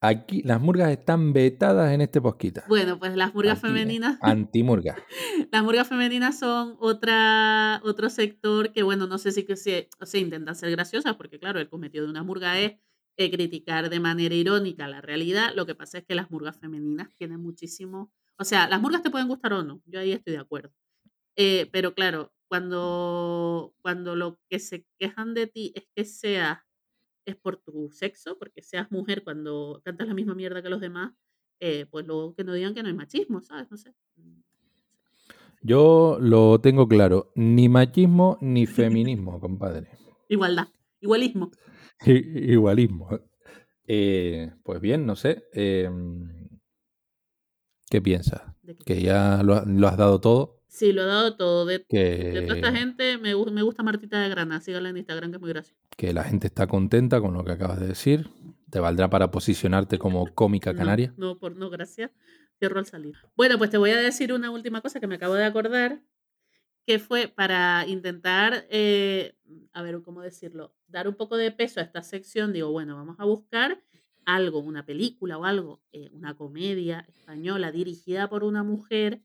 Aquí, las murgas están vetadas en este posquita. Bueno, pues las murgas Aquí, femeninas, Antimurgas. las murgas femeninas son otra, otro sector que, bueno, no sé si que se, o sea, intentan ser graciosas, porque claro, el cometido de una murga es eh, criticar de manera irónica la realidad. Lo que pasa es que las murgas femeninas tienen muchísimo, o sea, las murgas te pueden gustar o no, yo ahí estoy de acuerdo. Eh, pero claro, cuando, cuando lo que se quejan de ti es que seas, es por tu sexo, porque seas mujer cuando cantas la misma mierda que los demás, eh, pues luego que no digan que no hay machismo, ¿sabes? No sé. Mm, Yo lo tengo claro. Ni machismo ni feminismo, compadre. Igualdad, igualismo. I- Igualismo. Eh, pues bien, no sé. eh, ¿Qué piensas? que- ¿Que ya lo has dado todo? Sí, lo he dado todo. De, de toda esta ¿Que, gente me, me gusta Martita de Granada. Síganla en Instagram, que es muy graciosa. que la gente está contenta con lo que acabas de decir? ¿Te valdrá para posicionarte como cómica No, canaria? No, por no, gracias. Cierro al salir. Bueno, pues te voy a decir una última cosa que me acabo de acordar, que fue para intentar, eh, a ver, ¿cómo decirlo? Dar un poco de peso a esta sección. Digo, bueno, vamos a buscar algo, una película o algo, eh, una comedia española dirigida por una mujer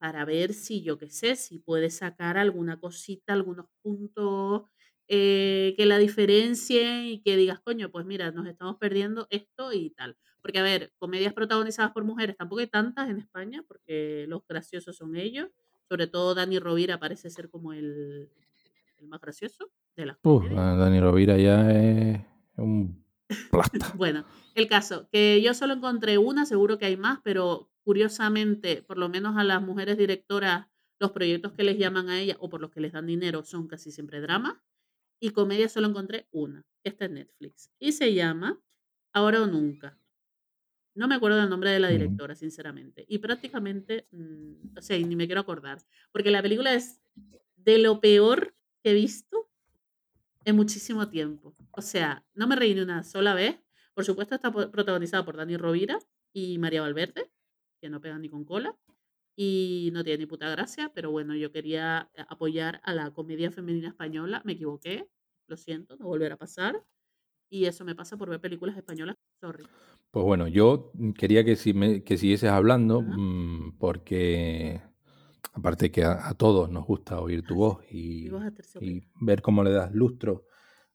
para ver si, yo qué sé, si puede sacar alguna cosita, algunos puntos eh, que la diferencien y que digas, coño, pues mira, nos estamos perdiendo esto y tal. Porque, a ver, comedias protagonizadas por mujeres tampoco hay tantas en España, porque los graciosos son ellos. Sobre todo Dani Rovira parece ser como el, el más gracioso de las Uf, comedias. Dani Rovira ya es un plasta. Bueno, el caso, que yo solo encontré una, seguro que hay más, pero curiosamente, por lo menos a las mujeres directoras Los proyectos que les llaman a ella o por los que les dan dinero son casi siempre dramas. Y comedia solo encontré una, que está en Netflix. Y se llama Ahora o Nunca. No me acuerdo del nombre de la directora, sinceramente. Y prácticamente, mm, o sea, ni me quiero acordar. Porque la película es de lo peor que he visto en muchísimo tiempo. O sea, no me reí ni una sola vez. Por supuesto, está protagonizada por Dani Rovira y María Valverde, que no pegan ni con cola. Y no tiene ni puta gracia, pero bueno, yo quería eh, apoyar a la comedia femenina española. Me equivoqué, lo siento, no volverá a pasar. Y eso me pasa por ver películas españolas. Sorry. Pues bueno, yo quería que, si me, que siguieses hablando, mm, porque aparte que a, a todos nos gusta oír tu voz y, ver cómo le das lustro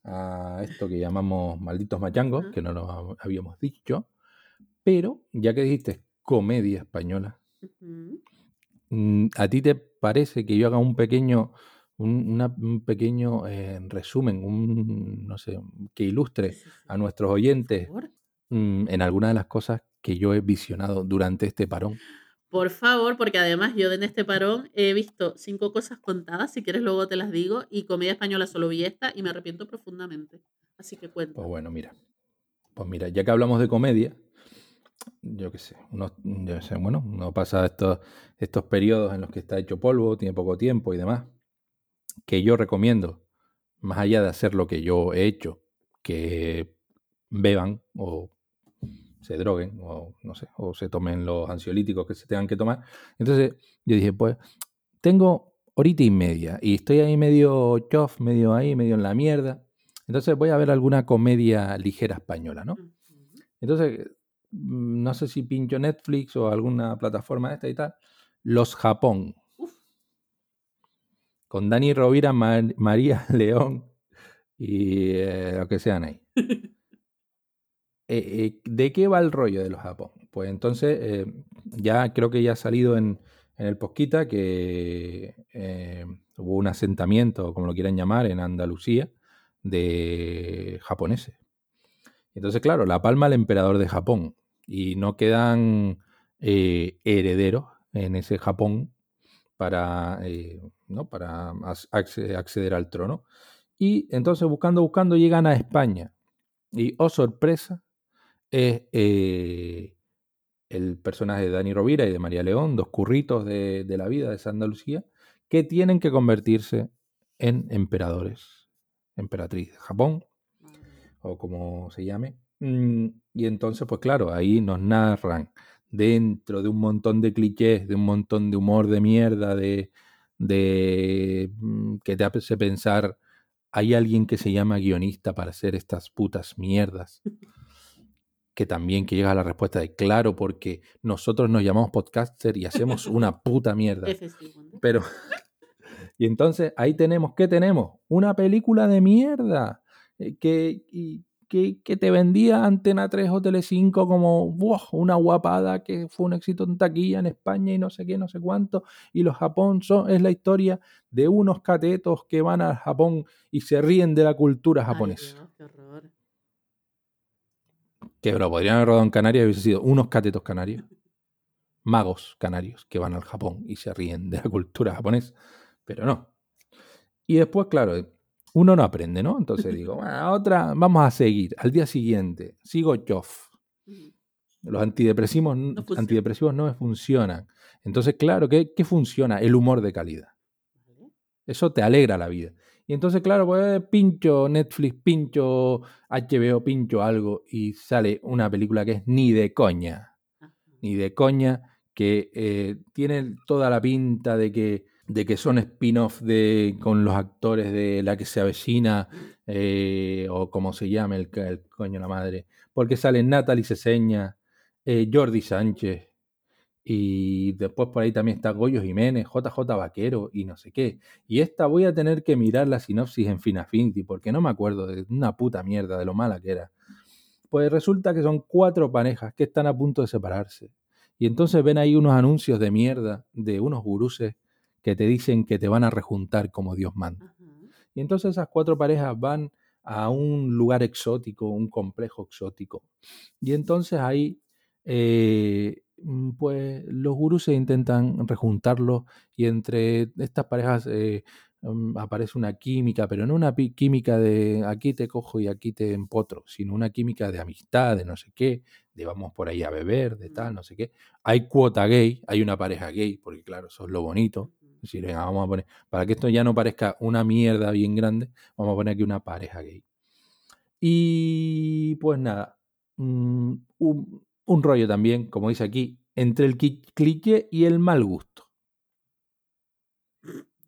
a esto que llamamos malditos machangos, Ajá. que no lo hab- habíamos dicho, pero ya que dijiste comedia española, mm, ¿a ti te parece que yo haga un pequeño, un, una- un pequeño eh, resumen, un, no sé, que ilustre a nuestros oyentes mm, en alguna de las cosas que yo he visionado durante este parón? Por favor, porque además yo en este parón he visto cinco cosas contadas, si quieres luego te las digo, y comedia española solo vi esta y me arrepiento profundamente. Así que Pues cuenta. bueno, mira. Pues mira, ya que hablamos de comedia, yo qué sé, uno, yo sé, bueno, uno pasa estos, estos periodos en los que está hecho polvo, tiene poco tiempo y demás, que yo recomiendo, más allá de hacer lo que yo he hecho, que beban o se droguen o no sé, o se tomen los ansiolíticos que se tengan que tomar. Entonces yo dije, pues tengo horita y media y estoy ahí medio chof, medio ahí, medio en la mierda. Entonces voy a ver alguna comedia ligera española, ¿no? Entonces, no sé si pincho Netflix o alguna plataforma esta y tal. Los Japón. Uf. Con Dani Rovira, Mar- María León y eh, lo que sean ahí. Eh, eh, ¿De qué va el rollo de los Japón? Pues entonces, ya creo que ya ha salido en, en el Posquita que hubo un asentamiento, como lo quieran llamar, en Andalucía de japoneses. Entonces, claro, la palma el emperador de Japón y no quedan eh, herederos en ese Japón para, eh, ¿no? para acceder al trono. Y entonces, buscando, buscando, llegan a España. Y, oh sorpresa, es eh, el personaje de Dani Rovira y de María León, dos curritos de, de la vida de esa Andalucía, que tienen que convertirse en emperadores, emperatriz de Japón, o como se llame. Mm, Y entonces, pues claro, ahí nos narran dentro de un montón de clichés, de un montón de humor de mierda, de, de mm, que te hace pensar, hay alguien que se llama guionista para hacer estas putas mierdas. Que también que llega a la respuesta de claro, porque nosotros nos llamamos podcaster y hacemos una puta mierda. Pero, y entonces ahí tenemos, ¿qué tenemos? Una película de mierda eh, que, y- que, que te vendía Antena 3 o Telecinco como "Buah, una guapada que fue un éxito en taquilla en España y no sé qué, no sé cuánto. Y los Japón son, es la historia de unos catetos que van al Japón y se ríen de la cultura Ay, japonesa. Dios, qué horror. Que bro, podrían haber rodado en Canarias y hubiese sido unos catetos canarios. magos canarios que van al Japón y se ríen de la cultura japonesa, pero no. Y después, claro, uno no aprende, ¿no? Entonces digo, "Bueno, otra, vamos a seguir. Al día siguiente, sigo chof. Los antidepresivos, No antidepresivos no me funcionan. Entonces, claro, ¿qué, ¿qué funciona? El humor de calidad. Eso te alegra la vida. Y entonces, claro, pues pincho Netflix, pincho HBO, pincho algo y sale una película que es ni de coña. Ni de coña, que eh, tiene toda la pinta de que, de que son spin-off de, con los actores de La que se avecina eh, o como se llame el, coño la madre. Porque salen Natalie Ceseña, eh, Jordi Sánchez y después por ahí también está Goyo Jiménez, JJ Vaquero y no sé qué. Y esta voy a tener que mirar la sinopsis en Finafinity porque no me acuerdo de una puta mierda de lo mala que era. Pues resulta que son cuatro parejas que están a punto de separarse. Y entonces ven ahí unos anuncios de mierda de unos guruses que te dicen que te van a rejuntar como Dios manda. Ajá. Y entonces esas cuatro parejas van a un lugar exótico, un complejo exótico. Y entonces ahí eh, mm, pues los gurús se intentan rejuntarlos y entre estas parejas eh, mm, aparece una química, pero no una química de aquí te cojo y aquí te empotro, sino una química de amistad, de no sé qué, de vamos por ahí a beber, de tal, no sé qué. Hay cuota gay, hay una pareja gay, porque claro, eso es lo bonito. Decir, venga, vamos a poner, para que esto ya no parezca una mierda bien grande, vamos a poner aquí una pareja gay. Y pues nada, mm, un, un rollo también, como dice aquí, entre el cliché y el mal gusto.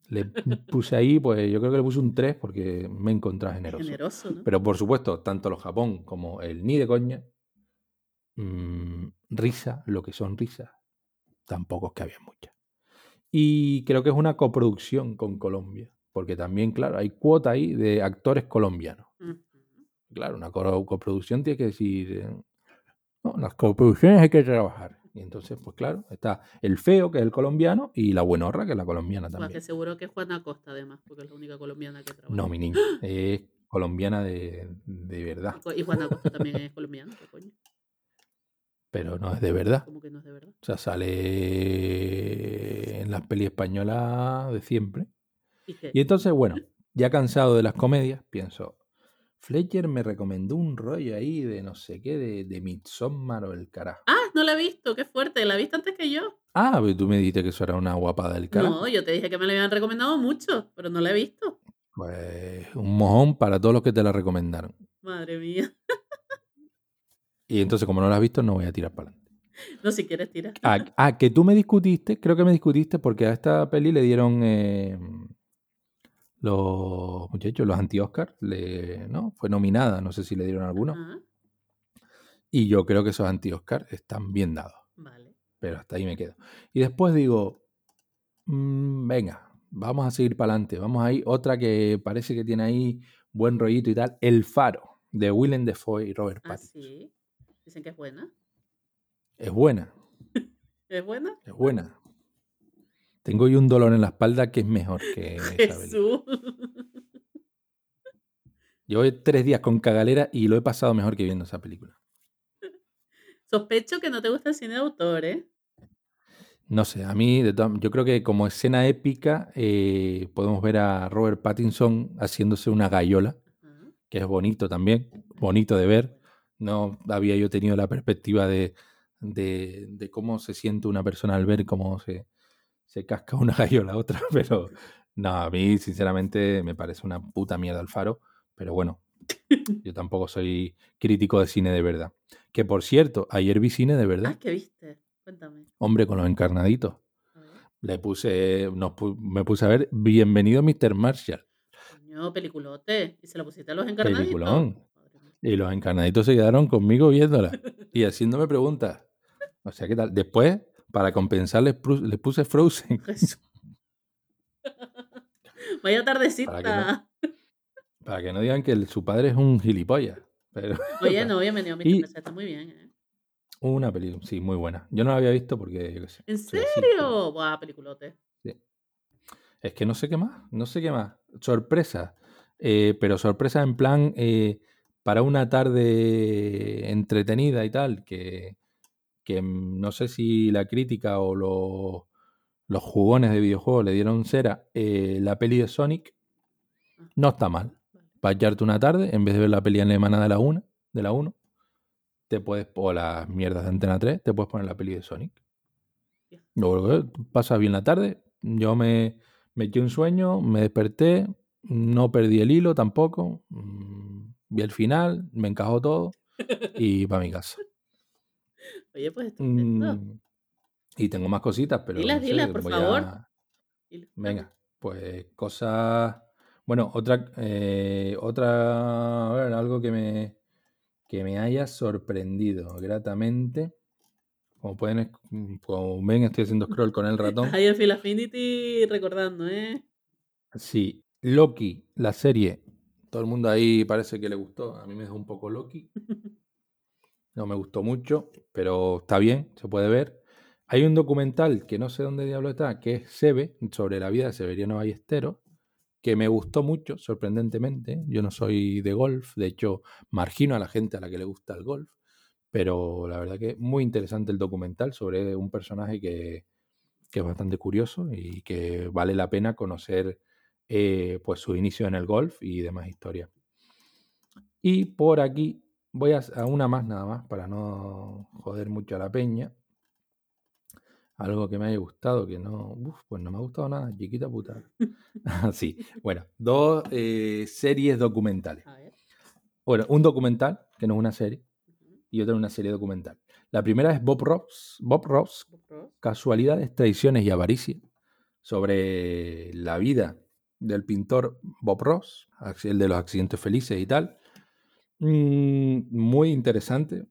Le puse ahí, pues yo creo que le puse un 3 porque me Es generoso. generoso, ¿no? Pero por supuesto, tanto los Japón como el ni de coña, mm, risa, lo que son risas, tampoco es que había muchas. Y creo que es una coproducción con Colombia, porque también, claro, hay cuota ahí de actores colombianos. Claro, una co- coproducción tiene que decir, eh, no, las coproducciones hay que trabajar. Y entonces, pues claro, está el feo, que es el colombiano, y la buenorra, que es la colombiana Buah, que también. seguro que es Juana Costa, además, porque es la única colombiana que trabaja. No, mi niña, es colombiana de, de verdad, Y Juana Costa también es colombiana, ¿qué coño? Pero no es de verdad. Que no es de verdad. O sea, sale en las pelis españolas de siempre. ¿Y qué? Y entonces, bueno, ya cansado de las comedias, pienso, Fletcher me recomendó un rollo ahí de no sé qué, de, de Midsommar o el carajo. Ah, no la he visto, qué fuerte. ¿La viste antes que yo? Ah, pero tú me dijiste que eso era una guapada del carajo. No, yo te dije que me la habían recomendado mucho, pero no la he visto. Pues un mojón para todos los que te la recomendaron. Madre mía. Y entonces, como no la has visto, no voy a tirar para adelante. No, si quieres tirar. Ah, ah, que tú me discutiste, creo que me discutiste porque a esta peli le dieron eh, los muchachos, los anti-Oscar, ¿no? Fue nominada, no sé si le dieron alguno. Y yo creo que esos anti-Oscar están bien dados. vale. pero hasta ahí me quedo. Y después digo, mm, venga, vamos a seguir para adelante. Vamos ahí, otra que parece que tiene ahí buen rollito y tal, El Faro, de Willem Dafoe y Robert Ah, Pattinson. sí. Dicen que es buena. Es buena, ¿Es buena? es buena. Tengo hoy un dolor en la espalda que es mejor que. Jesús. Llevo tres días con cagalera y lo he pasado mejor que viendo esa película. Sospecho que no te gusta el cine de autor, ¿eh? No sé, a mí, de yo creo que como escena épica eh, podemos ver a Robert Pattinson haciéndose una gallola. Que es bonito también, bonito de ver. No había yo tenido la perspectiva de, de, de cómo se siente una persona al ver cómo se, se casca una gallola a otra, pero no, a mí sinceramente me parece una puta mierda el faro, pero bueno, yo tampoco soy crítico de cine de verdad. Que por cierto, ayer vi cine de Ah, verdad, ¿qué viste? Cuéntame. hombre, con los encarnaditos. Le puse, nos me puse a ver Bienvenido Mr. Marshall. Coño, peliculote. ¿Y se la pusiste a los encarnaditos? Peliculón. Y los encarnaditos se quedaron conmigo viéndola y haciéndome preguntas. O sea, ¿qué tal? Después, para compensar, les, puse Frozen. Vaya Para tardecita. Para que no digan que el- su padre es un gilipollas. Pero Oye, no, bienvenido a mi está muy bien, ¿eh? una película, sí, muy buena. Yo no la había visto porque, yo qué sé, ¿En así, serio? Buah, peliculote. pero- Es que no sé qué más, no sé qué más. Sorpresa. eh, pero sorpresa en plan eh, para una tarde entretenida y tal, que, que mm, no sé si la crítica o los, los jugones de videojuegos le dieron cera. eh, la peli de Sonic no está mal. Para echarte una tarde, en vez de ver la peli alemana de la 1, de la 1, te puedes, o las mierdas de Antena 3, te puedes poner la peli de Sonic. Luego pasas bien la tarde. Yo me, me eché un sueño, me desperté, no perdí el hilo tampoco. mm, Vi el final, me encajó todo y para mi casa. Oye, pues estupendo. Mm, y tengo más cositas, pero. Dilas, no sé, dilas, por favor. a- Venga, pues cosas. Bueno, otra, eh, otra, a ver, algo que me, que me haya sorprendido gratamente. Como pueden, esc- como ven, estoy haciendo scroll con el ratón. Ahí Phil Affinity recordando, ¿eh? Sí, Loki, la serie. Todo el mundo ahí parece que le gustó. A mí me dejó un poco Loki. No me gustó mucho, pero está bien, se puede ver. Hay un documental que no sé dónde diablo está, que es Sebe, sobre la vida de Severiano Ballesteros, que me gustó mucho, sorprendentemente. Yo no soy de golf, de hecho, margino a la gente a la que le gusta el golf, Pero la verdad que muy interesante el documental sobre un personaje que, que es bastante curioso y que vale la pena conocer eh, pues su inicio en el golf y demás historias. Y por aquí voy a, a una más nada más para no joder mucho a la peña. Algo que me haya gustado, que no, uf, pues no me ha gustado nada, chiquita puta. sí, bueno, dos eh, series documentales. Bueno, un documental, que no es una serie, y otra una serie documental. La primera es Bob Ross, Bob Ross, Bob Ross. Casualidades, Traiciones y Avaricia, sobre la vida del pintor Bob Ross, el de los accidentes felices y tal. Mm, muy interesante.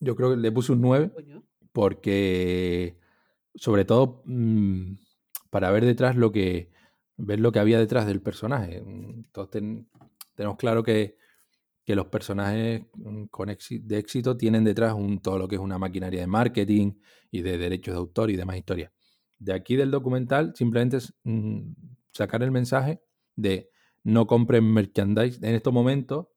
Yo creo que le puse un 9 Coño. porque sobre todo mm, para ver detrás lo que ver lo que había detrás del personaje. Mm, Todos ten- tenemos claro que, que los personajes con éxi- de éxito tienen detrás un, todo lo que es una maquinaria de marketing y de derechos de autor y demás historias. De aquí del documental simplemente es mm, sacar el mensaje de no compren merchandise en estos momentos.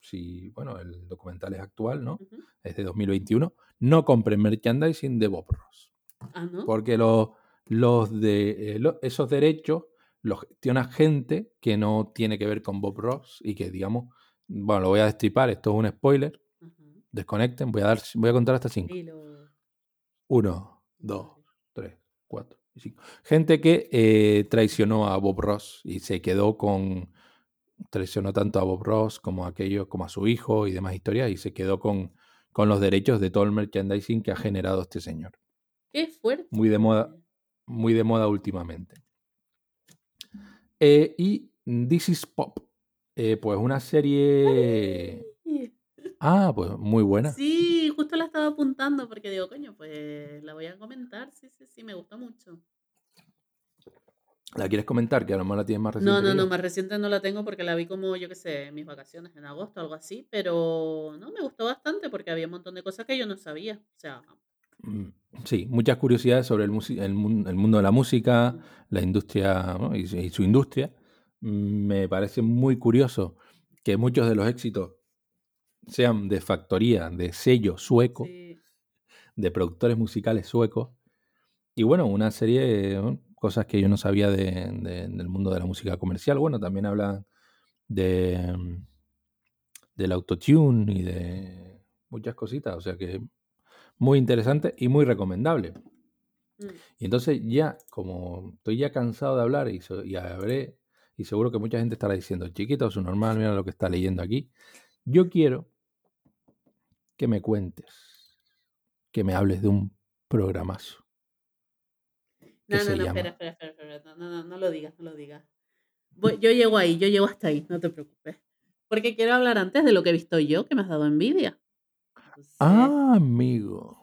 Si, bueno, el documental es actual, ¿no? Es de 2021, no compren merchandising de Bob Ross. Ah, ¿no? Porque los, los de eh, esos derechos los gestiona gente que no tiene que ver con Bob Ross y que, digamos, bueno, lo voy a destripar, esto es un spoiler, desconecten, voy a, dar, voy a contar hasta 5. Dilo. Uno, dos, tres, cuatro y cinco. Gente que eh, traicionó a Bob Ross y se quedó con. Traicionó tanto a Bob Ross como a aquello, como a su hijo y demás historias, y se quedó con, con los derechos de todo el merchandising que ha generado este señor. Qué fuerte. Muy de moda, muy de moda últimamente. Eh, y This is Pop. eh, pues una serie. Ah, pues muy buena. Sí, justo la estaba apuntando porque digo, coño, pues la voy a comentar. Sí, sí, sí, me gusta mucho. ¿La quieres comentar? Que a lo mejor la tienes más reciente. No, no, no, más reciente no la tengo porque la vi como, yo qué sé, en mis vacaciones en agosto, algo así, pero no, me gustó bastante porque había un montón de cosas que yo no sabía. O sea, Mm, Sí, muchas curiosidades sobre el, el el mundo de la música, mm, la industria ¿no? y, su- y su industria. Mm, Me parece muy curioso que muchos de los éxitos sean de factoría, de sello sueco, sí, de productores musicales suecos. Y bueno, una serie de cosas que yo no sabía de- de- del mundo de la música comercial. Bueno, también hablan de, del autotune y de muchas cositas. O sea que muy interesante y muy recomendable. mm, Y entonces ya, como estoy ya cansado de hablar y, so- y habré, y seguro que mucha gente estará diciendo, chiquito, su normal, mira lo que está leyendo aquí. Yo quiero que me cuentes, que me hables de un programazo. No, no, no, espera, espera, espera, espera, No, no, no, lo digas, no lo digas. Yo llego ahí, yo llego hasta ahí, no te preocupes. Porque quiero hablar antes de lo que he visto yo, que me has dado envidia. Entonces, Ah, amigo.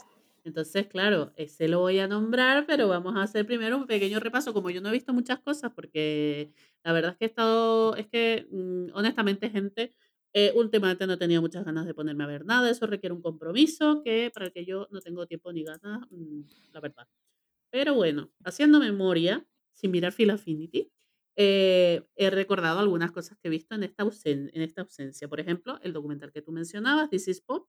entonces, claro, ese lo voy a nombrar, pero vamos a hacer primero un pequeño repaso. Como yo no he visto muchas cosas, porque la verdad es que he estado, es que mm, honestamente, gente, eh, últimamente no tenía muchas ganas de ponerme a ver nada. Eso requiere un compromiso que para el que yo no tengo tiempo ni ganas, mm, la verdad. Pero bueno, haciendo memoria, sin mirar Phil Affinity, eh, he recordado algunas cosas que he visto en esta, ausen- en esta ausencia. Por ejemplo, el documental que tú mencionabas, This is Pop,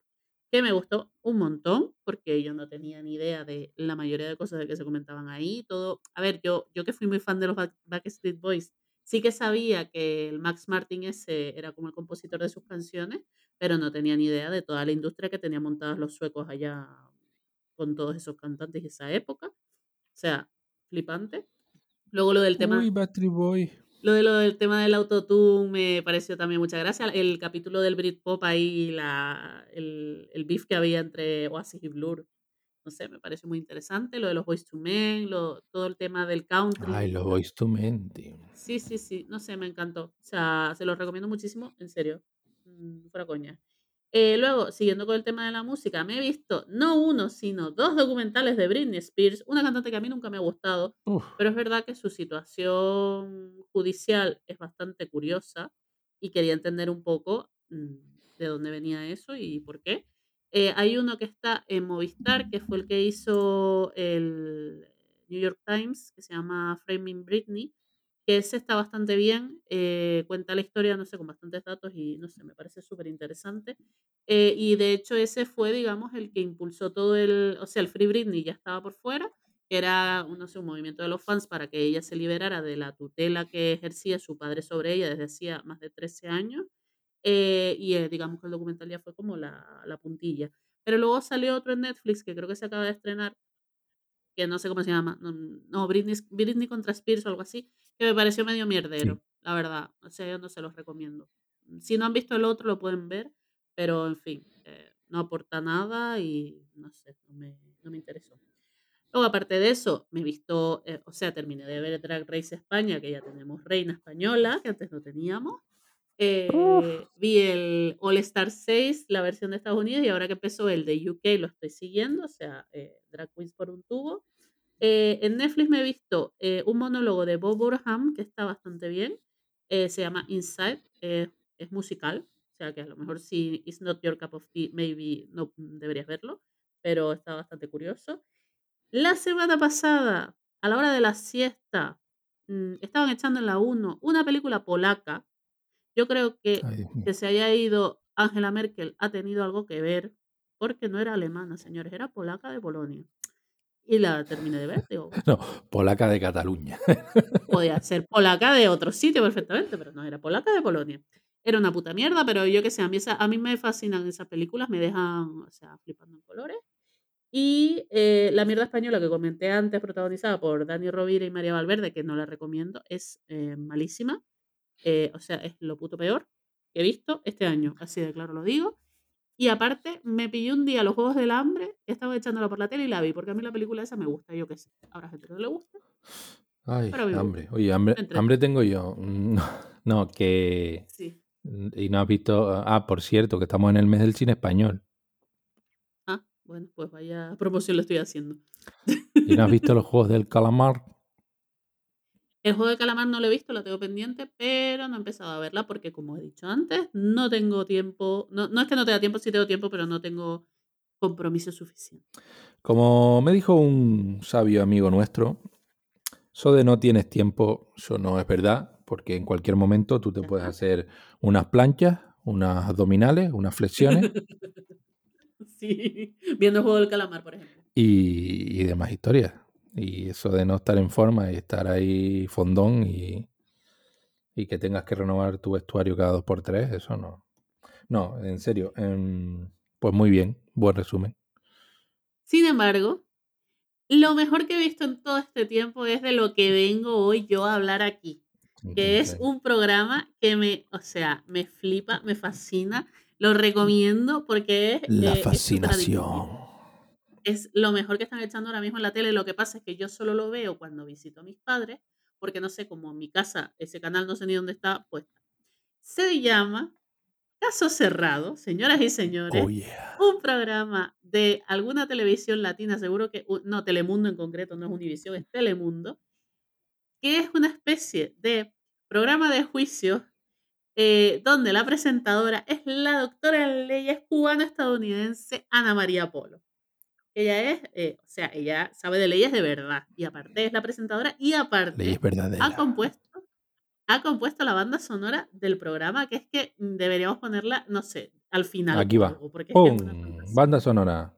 que me gustó un montón, porque yo no tenía ni idea de la mayoría de cosas de que se comentaban ahí. Todo, a ver, yo, yo que fui muy fan de los Back- Backstreet Boys, sí que sabía que el Max Martin ese era como el compositor de sus canciones, pero no tenía ni idea de toda la industria que tenían montadas los suecos allá con todos esos cantantes de esa época. O sea, flipante. Luego lo del tema, Uy, Battery Boy. lo de lo del tema del autotune me pareció también mucha gracia. El capítulo del Britpop ahí, la, el, el beef que había entre Oasis y Blur. No sé, me pareció muy interesante. Lo de los Boys to Men, lo, todo el tema del country. Ay, los Boys to Men, tío. Sí, sí, sí, no sé, me encantó. O sea, se los recomiendo muchísimo, en serio. Mm, Fuera coña. Eh, luego, siguiendo con el tema de la música, me he visto no uno, sino dos documentales de Britney Spears, una cantante que a mí nunca me ha gustado, Uf, pero es verdad que su situación judicial es bastante curiosa y quería entender un poco mm, de dónde venía eso y por qué. Eh, hay uno que está en Movistar, que fue el que hizo el New York Times, que se llama Framing Britney, que ese está bastante bien, eh, cuenta la historia, no sé, con bastantes datos y no sé, me parece súper interesante. Eh, y de hecho ese fue, digamos, el que impulsó todo el, o sea, el Free Britney ya estaba por fuera, que era, no sé, un movimiento de los fans para que ella se liberara de la tutela que ejercía su padre sobre ella desde hacía más de 13 años. Eh, y eh, digamos que el documental ya fue como la, la puntilla. Pero luego salió otro en Netflix que creo que se acaba de estrenar, que no sé cómo se llama, no, no, Britney, Britney contra Spears o algo así, que me pareció medio Sí. mierdero, la verdad. O sea, yo no se los recomiendo. Si no han visto el otro, lo pueden ver, pero en fin, eh, no aporta nada y no sé, no me, no me interesó. Luego, aparte de eso, me he visto, eh, o sea, terminé de ver Drag Race España, que ya tenemos reina española, que antes no teníamos. Eh, vi el All Star 6, la versión de Estados Unidos, y ahora que empezó el de UK lo estoy siguiendo, o sea, eh, Drag Queens por un tubo. Eh, en Netflix me he visto eh, un monólogo de Bob Burham que está bastante bien. eh, se llama Inside, eh, es musical, o sea que a lo mejor si it's not your cup of tea, maybe no mm, deberías verlo, pero está bastante curioso. La semana pasada, a la hora de la siesta, mm, estaban echando en la 1 una película polaca. Yo creo que Ay, que se haya ido Angela Merkel ha tenido algo que ver, porque no era alemana, señores, era polaca de Polonia. Y la terminé de ver, digo, No, polaca de Cataluña. podía ser polaca de otro sitio perfectamente, pero no, era polaca de Polonia. Era una puta mierda, pero yo que sé, a mí, esa- a mí me fascinan esas películas, me dejan, o sea, flipando en colores. Y eh, La mierda española que comenté antes, protagonizada por Dani Rovira y María Valverde, que no la recomiendo, es eh, malísima. Eh, o sea, es lo puto peor que he visto este año, así de claro lo digo. Y aparte, me pillé un día los Juegos del Hambre, estaba echándola por la tele y la vi, porque a mí la película esa me gusta, yo qué sé. Habrá gente que no le gusta, Ay, hambre. Oye, hambre, hambre tengo yo. Mm, No, que... Sí. Y no has visto... Ah, por cierto, que estamos en el mes del cine español. Ah, bueno, pues vaya promoción lo estoy haciendo. ¿Y no has visto los Juegos del Calamar? El juego de calamar no lo he visto, lo tengo pendiente, pero no he empezado a verla porque, como he dicho antes, no tengo tiempo. No, no es que no tenga tiempo, sí tengo tiempo, pero no tengo compromiso suficiente. Como me dijo un sabio amigo nuestro, eso de no tienes tiempo, eso no es verdad, porque en cualquier momento tú te puedes hacer unas planchas, unas abdominales, unas flexiones sí, viendo el juego del calamar, por ejemplo. y, y demás historias. Y eso de no estar en forma y estar ahí fondón y, y que tengas que renovar tu vestuario cada dos por tres, eso no. No, en serio. em, pues muy bien, buen resumen. Sin embargo, lo mejor que he visto en todo este tiempo es de lo que vengo hoy yo a hablar aquí. que es un programa que me, o sea, me flipa, me fascina, lo recomiendo porque es... La eh, fascinación. Es lo mejor que están echando ahora mismo en la tele. Lo que pasa es que yo solo lo veo cuando visito a mis padres, porque no sé, como en mi casa ese canal no sé ni dónde está puesta. Se llama Caso Cerrado, señoras y señores Oh, yeah. un programa de alguna televisión latina, seguro que, no, Telemundo en concreto, no es Univisión, es Telemundo, que es una especie de programa de juicio eh, donde la presentadora es la doctora en leyes cubano-estadounidense Ana María Polo. Ella es, eh, o sea, ella sabe de leyes de verdad, y aparte es la presentadora, y aparte Leyes ha compuesto, ha compuesto la banda sonora del programa, que es que deberíamos ponerla, no sé, al final. Aquí va. porque es ¡Pum! Banda sonora.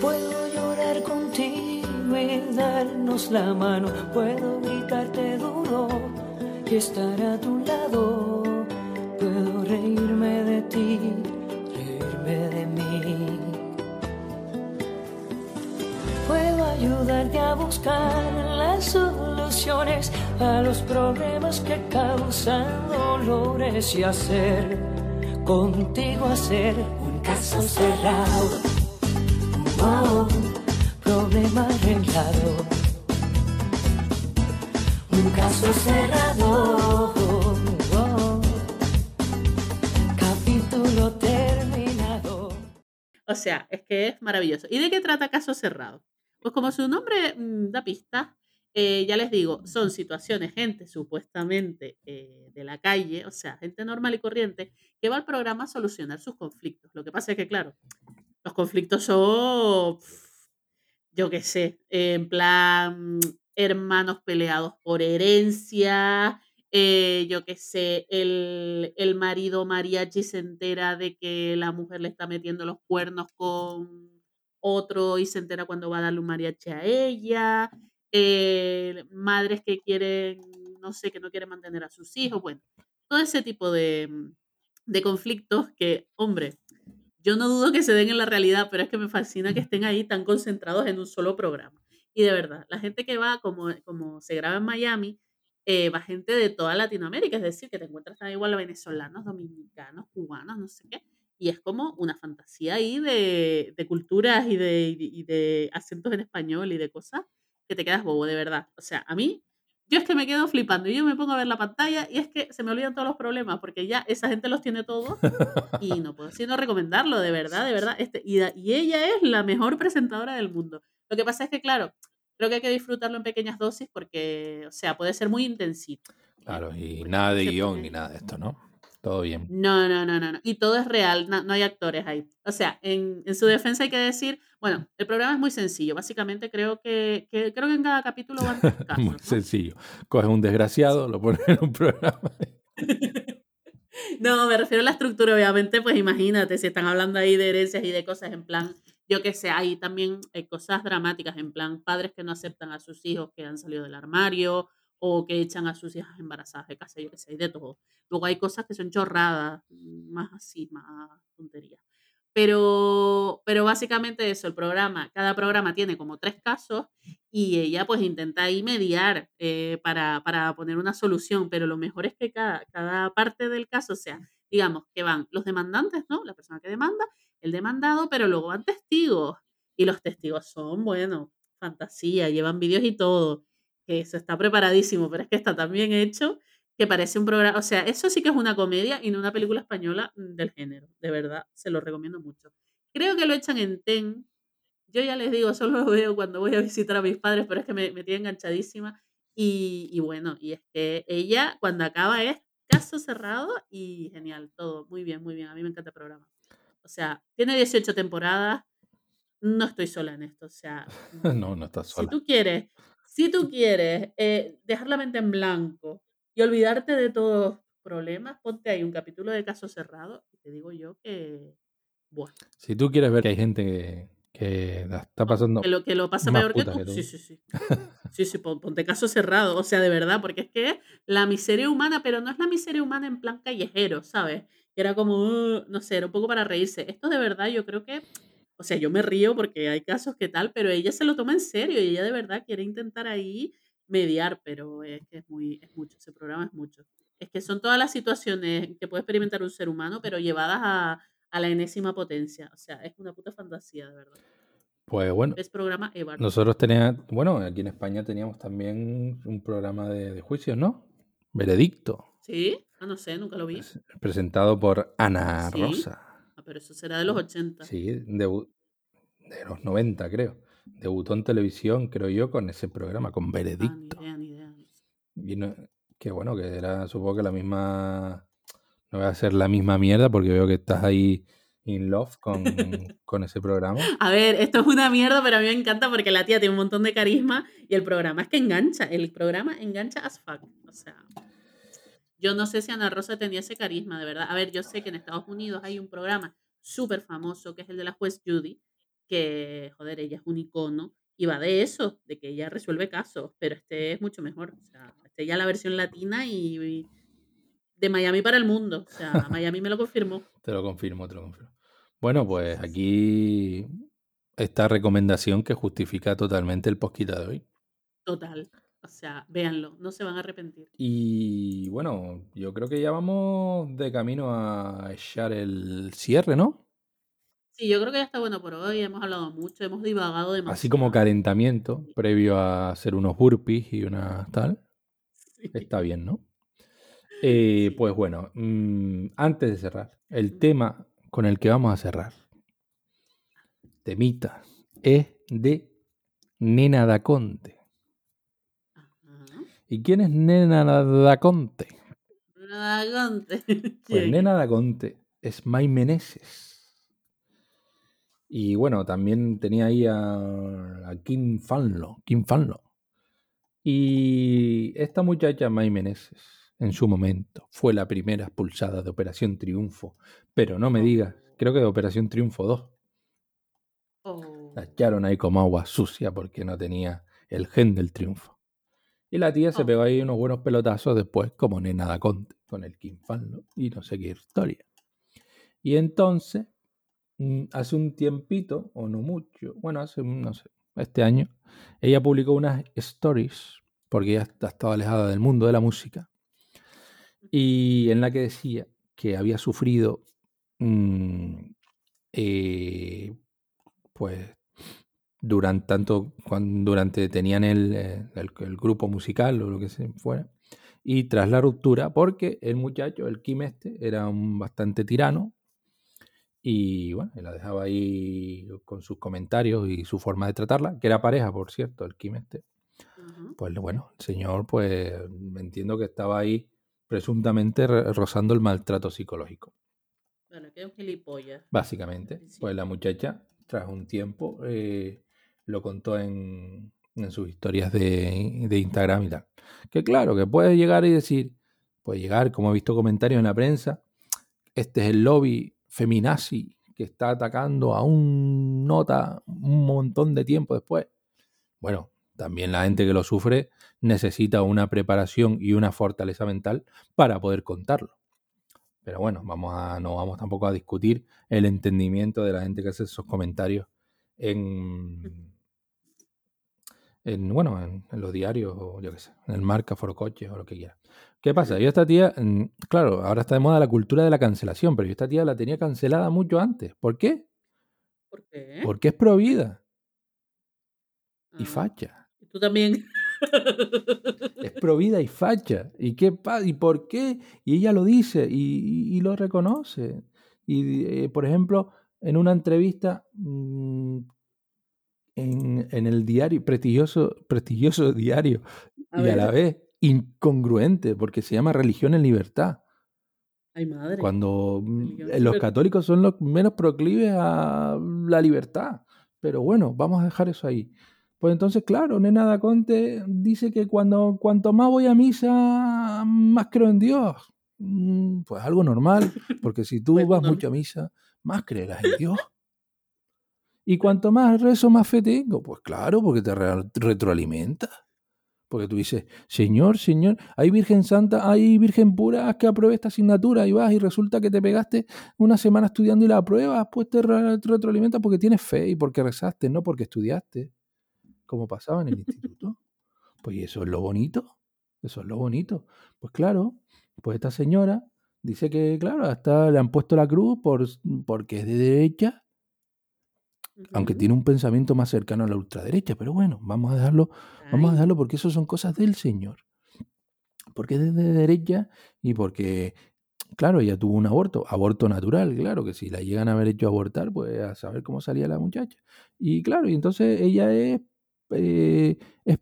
Puedo llorar contigo y darnos la mano. Puedo gritarte duro y estar a tu lado. Puedo reírme de ti, Puedo ayudarte a buscar las soluciones a los problemas que causan dolores y hacer contigo hacer un caso cerrado. Oh, problema arreglado. Un caso cerrado. Capítulo terminado. O sea, es que es maravilloso. ¿Y de qué trata Caso Cerrado? Pues como su nombre mm, da pista, eh, ya les digo, son situaciones, gente supuestamente eh, de la calle, o sea, gente normal y corriente, que va al programa a solucionar sus conflictos. Lo que pasa es que, claro, los conflictos son, yo qué sé, en plan, hermanos peleados por herencia, eh, yo qué sé, el, el marido mariachi se entera de que la mujer le está metiendo los cuernos con otro y se entera cuando va a darle un mariachi a ella, eh, madres que quieren, no sé, que no quieren mantener a sus hijos, bueno, todo ese tipo de, de conflictos que, hombre, yo no dudo que se den en la realidad, pero es que me fascina que estén ahí tan concentrados en un solo programa. Y de verdad, la gente que va, como, como se graba en Miami, eh, va gente de toda Latinoamérica, es decir, que te encuentras igual venezolanos, dominicanos, cubanos, no sé qué. Y es como una fantasía ahí de, de culturas y de, y de acentos en español y de cosas que te quedas bobo, de verdad. O sea, a mí, yo es que me quedo flipando y yo me pongo a ver la pantalla y es que se me olvidan todos los problemas porque ya esa gente los tiene todos y no puedo sino recomendarlo, de verdad, de verdad. Este, y, y ella es la mejor presentadora del mundo. Lo que pasa es que, claro, creo que hay que disfrutarlo en pequeñas dosis porque, o sea, puede ser muy intensito. Claro, y nada de guion ni nada de esto, ¿no? Todo bien. No, no, no, no, no. Y todo es real, no, no hay actores ahí. O sea, en, en, su defensa hay que decir, bueno, el programa es muy sencillo. Básicamente creo que, que creo que en cada capítulo van casos, muy ¿no? sencillo. Coges un desgraciado, lo pones en un programa. no, me refiero a la estructura, obviamente, pues imagínate, si están hablando ahí de herencias y de cosas en plan, yo que sé, hay también hay cosas dramáticas, en plan, padres que no aceptan a sus hijos que han salido del armario, o que echan a sus hijas embarazadas de casa, yo que sé, de todo. Luego hay cosas que son chorradas, más así, más tonterías. Pero, pero básicamente eso, el programa, cada programa tiene como tres casos y ella pues intenta ahí mediar eh, para, para, poner una solución, pero lo mejor es que cada, cada parte del caso sea, digamos, que van los demandantes, ¿no? La persona que demanda, el demandado, pero luego van testigos y los testigos son, bueno, fantasía, llevan vídeos y todo eso está preparadísimo, pero es que está tan bien hecho que parece un programa, o sea, eso sí que es una comedia y no una película española mm, del género, de verdad, se lo recomiendo mucho. Creo que lo echan en TEN, yo ya les digo, solo lo veo cuando voy a visitar a mis padres, pero es que me, me tiene enganchadísima y, y bueno, y es que ella cuando acaba es caso cerrado y genial, todo, muy bien, muy bien, a mí me encanta el programa. O sea, tiene 18 temporadas, no estoy sola en esto, o sea, no, no estás sola. si tú quieres si tú quieres eh, dejar la mente en blanco y olvidarte de todos los problemas, ponte ahí un capítulo de caso cerrado y te digo yo que, bueno, Si tú quieres ver que hay gente que, que la está pasando que lo, que lo pasa peor que tú, que tú. sí, sí, sí. Sí, sí, pon- ponte caso cerrado, o sea, de verdad, porque es que la miseria humana, pero no es la miseria humana en plan callejero, ¿sabes? Que era como, "Uh", no sé, era un poco para reírse. Esto de verdad yo creo que, o sea, yo me río porque hay casos que tal, pero ella se lo toma en serio y ella de verdad quiere intentar ahí mediar, pero es que es muy, es mucho, ese programa es mucho. Es que son todas las situaciones que puede experimentar un ser humano, pero llevadas a, a la enésima potencia. O sea, es una puta fantasía, de verdad. Pues bueno, Es programa Evar. nosotros teníamos, bueno, aquí en España teníamos también un programa de, de juicios, ¿no? Veredicto, ¿Sí? Ah, no sé, nunca lo vi. pres- presentado por Ana ¿Sí? Rosa. Ah, pero eso será de los 80. Sí, de los 90, creo. Debutó en televisión, creo yo, con ese programa, con Ah, ni Veredicto. idea, ni idea. Y no, que bueno, que era, supongo que la misma. No voy a hacer la misma mierda porque veo que estás ahí in love con, con ese programa. A ver, esto es una mierda, pero a mí me encanta porque la tía tiene un montón de carisma y el programa es que engancha. El programa engancha as fuck. O sea, yo no sé si Ana Rosa tenía ese carisma, de verdad. A ver, yo sé que en Estados Unidos hay un programa súper famoso que es el de la juez Judy, que, joder, ella es un icono y va de eso, de que ella resuelve casos, pero este es mucho mejor. O sea, este ya la versión latina y, y de Miami para el mundo. O sea, Miami me lo confirmó. Te lo confirmo, te lo confirmo. Bueno, pues aquí esta recomendación que justifica totalmente el posquita de hoy. Total. O sea, véanlo, no se van a arrepentir. Y bueno, yo creo que ya vamos de camino a echar el cierre, ¿no? Sí, yo creo que ya está bueno por hoy. Hemos hablado mucho, hemos divagado demasiado. Así como calentamiento, previo a hacer unos burpees y una tal. Sí. Está bien, ¿no? Eh. Pues bueno, mm, antes de cerrar, el tema con el que vamos a cerrar, temita, es de Nena Daconte. ¿Y quién es Nena Daconte? Nada, Conte. Pues. Nena Daconte es May Meneses. Y bueno, también tenía ahí a, a Kim Fanlo. Kim Fanlo. Y esta muchacha, May Meneses, en su momento. Fue la primera expulsada de Operación Triunfo. Pero no me digas, creo que de Operación Triunfo 2. Oh. La echaron ahí como agua sucia porque no tenía el gen del triunfo. Y la tía se Oh. pegó ahí unos buenos pelotazos después, como Nena da Conte, con el Kim y no sé qué historia. Y entonces, mm, hace un tiempito, o no mucho, bueno, hace, un- no sé, este año, ella publicó unas stories, porque ella estaba alejada del mundo de la música, y en la que decía que había sufrido, mm, eh, pues, durante tanto, cuando, durante tenían el, eh, el- el grupo musical o lo que se fuera, y tras la ruptura, porque el muchacho, el Kim este, era un bastante tirano, y bueno, la dejaba ahí con sus comentarios y su forma de tratarla, que era pareja, por cierto, el Kim este. Pues bueno, el señor, pues entiendo que estaba ahí presuntamente re- rozando el maltrato psicológico. Bueno, que es un gilipollas. Básicamente, pues la muchacha, tras un tiempo, eh, lo contó en, en sus historias de, de Instagram y tal. Que claro, que puede llegar y decir, puede llegar, como he visto comentarios en la prensa, este es el lobby feminazi que está atacando a un nota un montón de tiempo después. Bueno, también la gente que lo sufre necesita una preparación y una fortaleza mental para poder contarlo. Pero bueno, vamos a, no vamos tampoco a discutir el entendimiento de la gente que hace esos comentarios en, en bueno, en, en los diarios o yo qué sé, en el marca, Foro Coches o lo que quiera. ¿Qué pasa? Yo esta tía, mm, claro, ahora está de moda la cultura de la cancelación, pero yo esta tía la tenía cancelada mucho antes. ¿Por qué? ¿Por qué? Porque es provida y Ah, facha. y Tú también. Es provida y facha. ¿Y qué ¿Y por qué? Y ella lo dice y, y- y lo reconoce. Y, eh, por ejemplo, en una entrevista mm, en, en el diario, prestigioso, prestigioso diario, A y a la vez incongruente, porque se llama Religión en Libertad. Ay, madre. Cuando mm, Religión los católicos son los menos proclives a la libertad. Pero bueno, vamos a dejar eso ahí. Pues entonces, claro, Nena da Conte dice que cuando cuanto más voy a misa, más creo en Dios. Mm, Pues algo normal, porque si tú vas normal. mucho a misa, más creerás en Dios. Y cuanto más rezo, más fe tengo. Pues claro, porque te re- retroalimenta. Porque tú dices, Señor, Señor, hay Virgen Santa, hay Virgen pura, haz que apruebe esta asignatura y vas y resulta que te pegaste una semana estudiando y la apruebas, pues te re- retroalimenta porque tienes fe y porque rezaste, no porque estudiaste, como pasaba en el instituto. Pues eso es lo bonito, eso es lo bonito. Pues claro, pues esta señora dice que, claro, hasta le han puesto la cruz por, porque es de derecha, aunque tiene un pensamiento más cercano a la ultraderecha, pero bueno, vamos a dejarlo Vamos a dejarlo porque eso son cosas del Señor. Porque es de derecha y porque, claro, ella tuvo un aborto, aborto natural, claro, que si la llegan a haber hecho abortar, pues a saber cómo salía la muchacha. Y claro, y entonces ella es, eh, es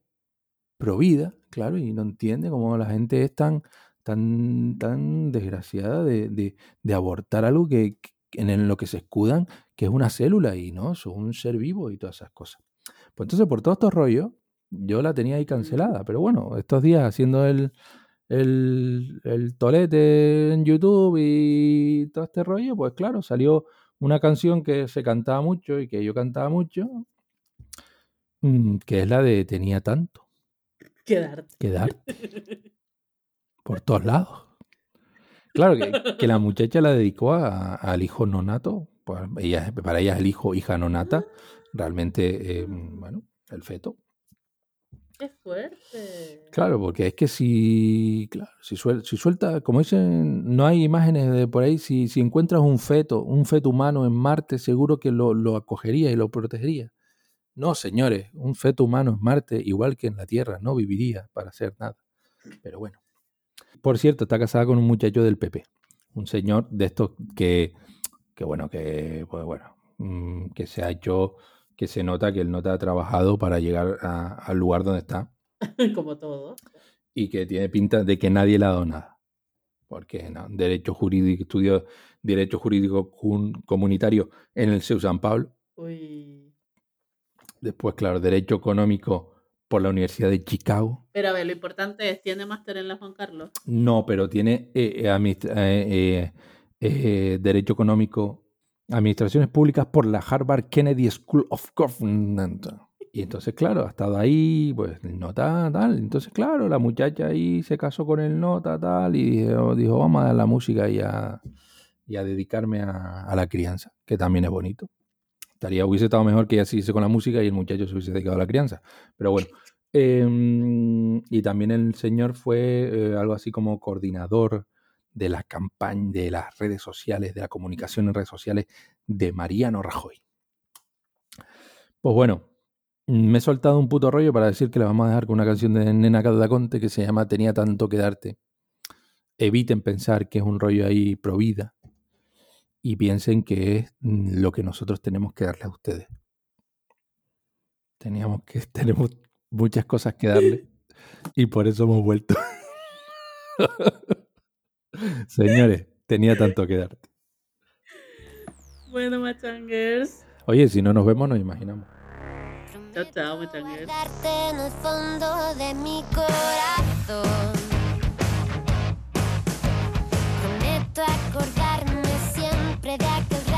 provida, claro, y no entiende cómo la gente es tan, tan, tan desgraciada de, de- de abortar algo que- en lo que se escudan, que es una célula y no, son un ser vivo y todas esas cosas. Pues entonces, por todos estos rollos, yo la tenía ahí cancelada, pero bueno, estos días haciendo el, el, el tolete en YouTube y todo este rollo, pues claro, salió una canción que se cantaba mucho y que yo cantaba mucho, mm, que es la de Tenía tanto Quedarte. que dar por todos lados. Claro que, que la muchacha la dedicó a- al hijo nonato, pues ella, para ella es el hijo, hija nonata, realmente, eh, bueno, el feto. Qué fuerte. Claro, porque es que si, claro, si, suel- si suelta, como dicen, no hay imágenes de por ahí, si, si encuentras un feto, un feto humano en Marte, seguro que lo, lo acogería y lo protegería. No, señores, un feto humano en Marte, igual que en la Tierra, no viviría para hacer nada. Pero bueno. Por cierto, está casada con un muchacho del PP, un señor de estos que, que bueno, que, pues bueno, mm, que se ha hecho, que se nota que él no te ha trabajado para llegar a- al lugar donde está Como todo. y que tiene pinta de que nadie le ha dado nada. Porque no, derecho jurídico, estudió derecho jurídico comunitario en el CEU San Pablo. Uy. Después, claro, derecho económico por la Universidad de Chicago. Pero a ver, lo importante es, ¿tiene máster en la Juan Carlos? No, pero tiene eh, eh, eh, eh, eh, Derecho Económico, Administraciones Públicas por la Harvard Kennedy School of Government. Y entonces, claro, ha estado ahí, pues, nota, tal. Entonces, claro, la muchacha ahí se casó con el nota, tal, y dijo, dijo, vamos a dar la música y a, y a dedicarme a, a la crianza, que también es bonito. Estaría, hubiese estado mejor que ella siguiese con la música y el muchacho se hubiese dedicado a la crianza. Pero bueno. Em, y también el señor fue eh, algo así como coordinador de la campaña, de las redes sociales, de la comunicación en redes sociales de Mariano Rajoy. Pues bueno, me he soltado un puto rollo para decir que le vamos a dejar con una canción de Nena Caldaconte que se llama Tenía tanto que darte. Eviten pensar que es un rollo ahí pro vida y piensen que es mm, lo que nosotros tenemos que darle a ustedes. Teníamos que, tenemos muchas cosas que darle y por eso hemos vuelto. Señores, tenía tanto que darte. Bueno, machangers. Oye, si no nos vemos, nos imaginamos. Chao, chao, machangers. Guardarte en el fondo de mi corazón. Prometo acordarme siempre de aquel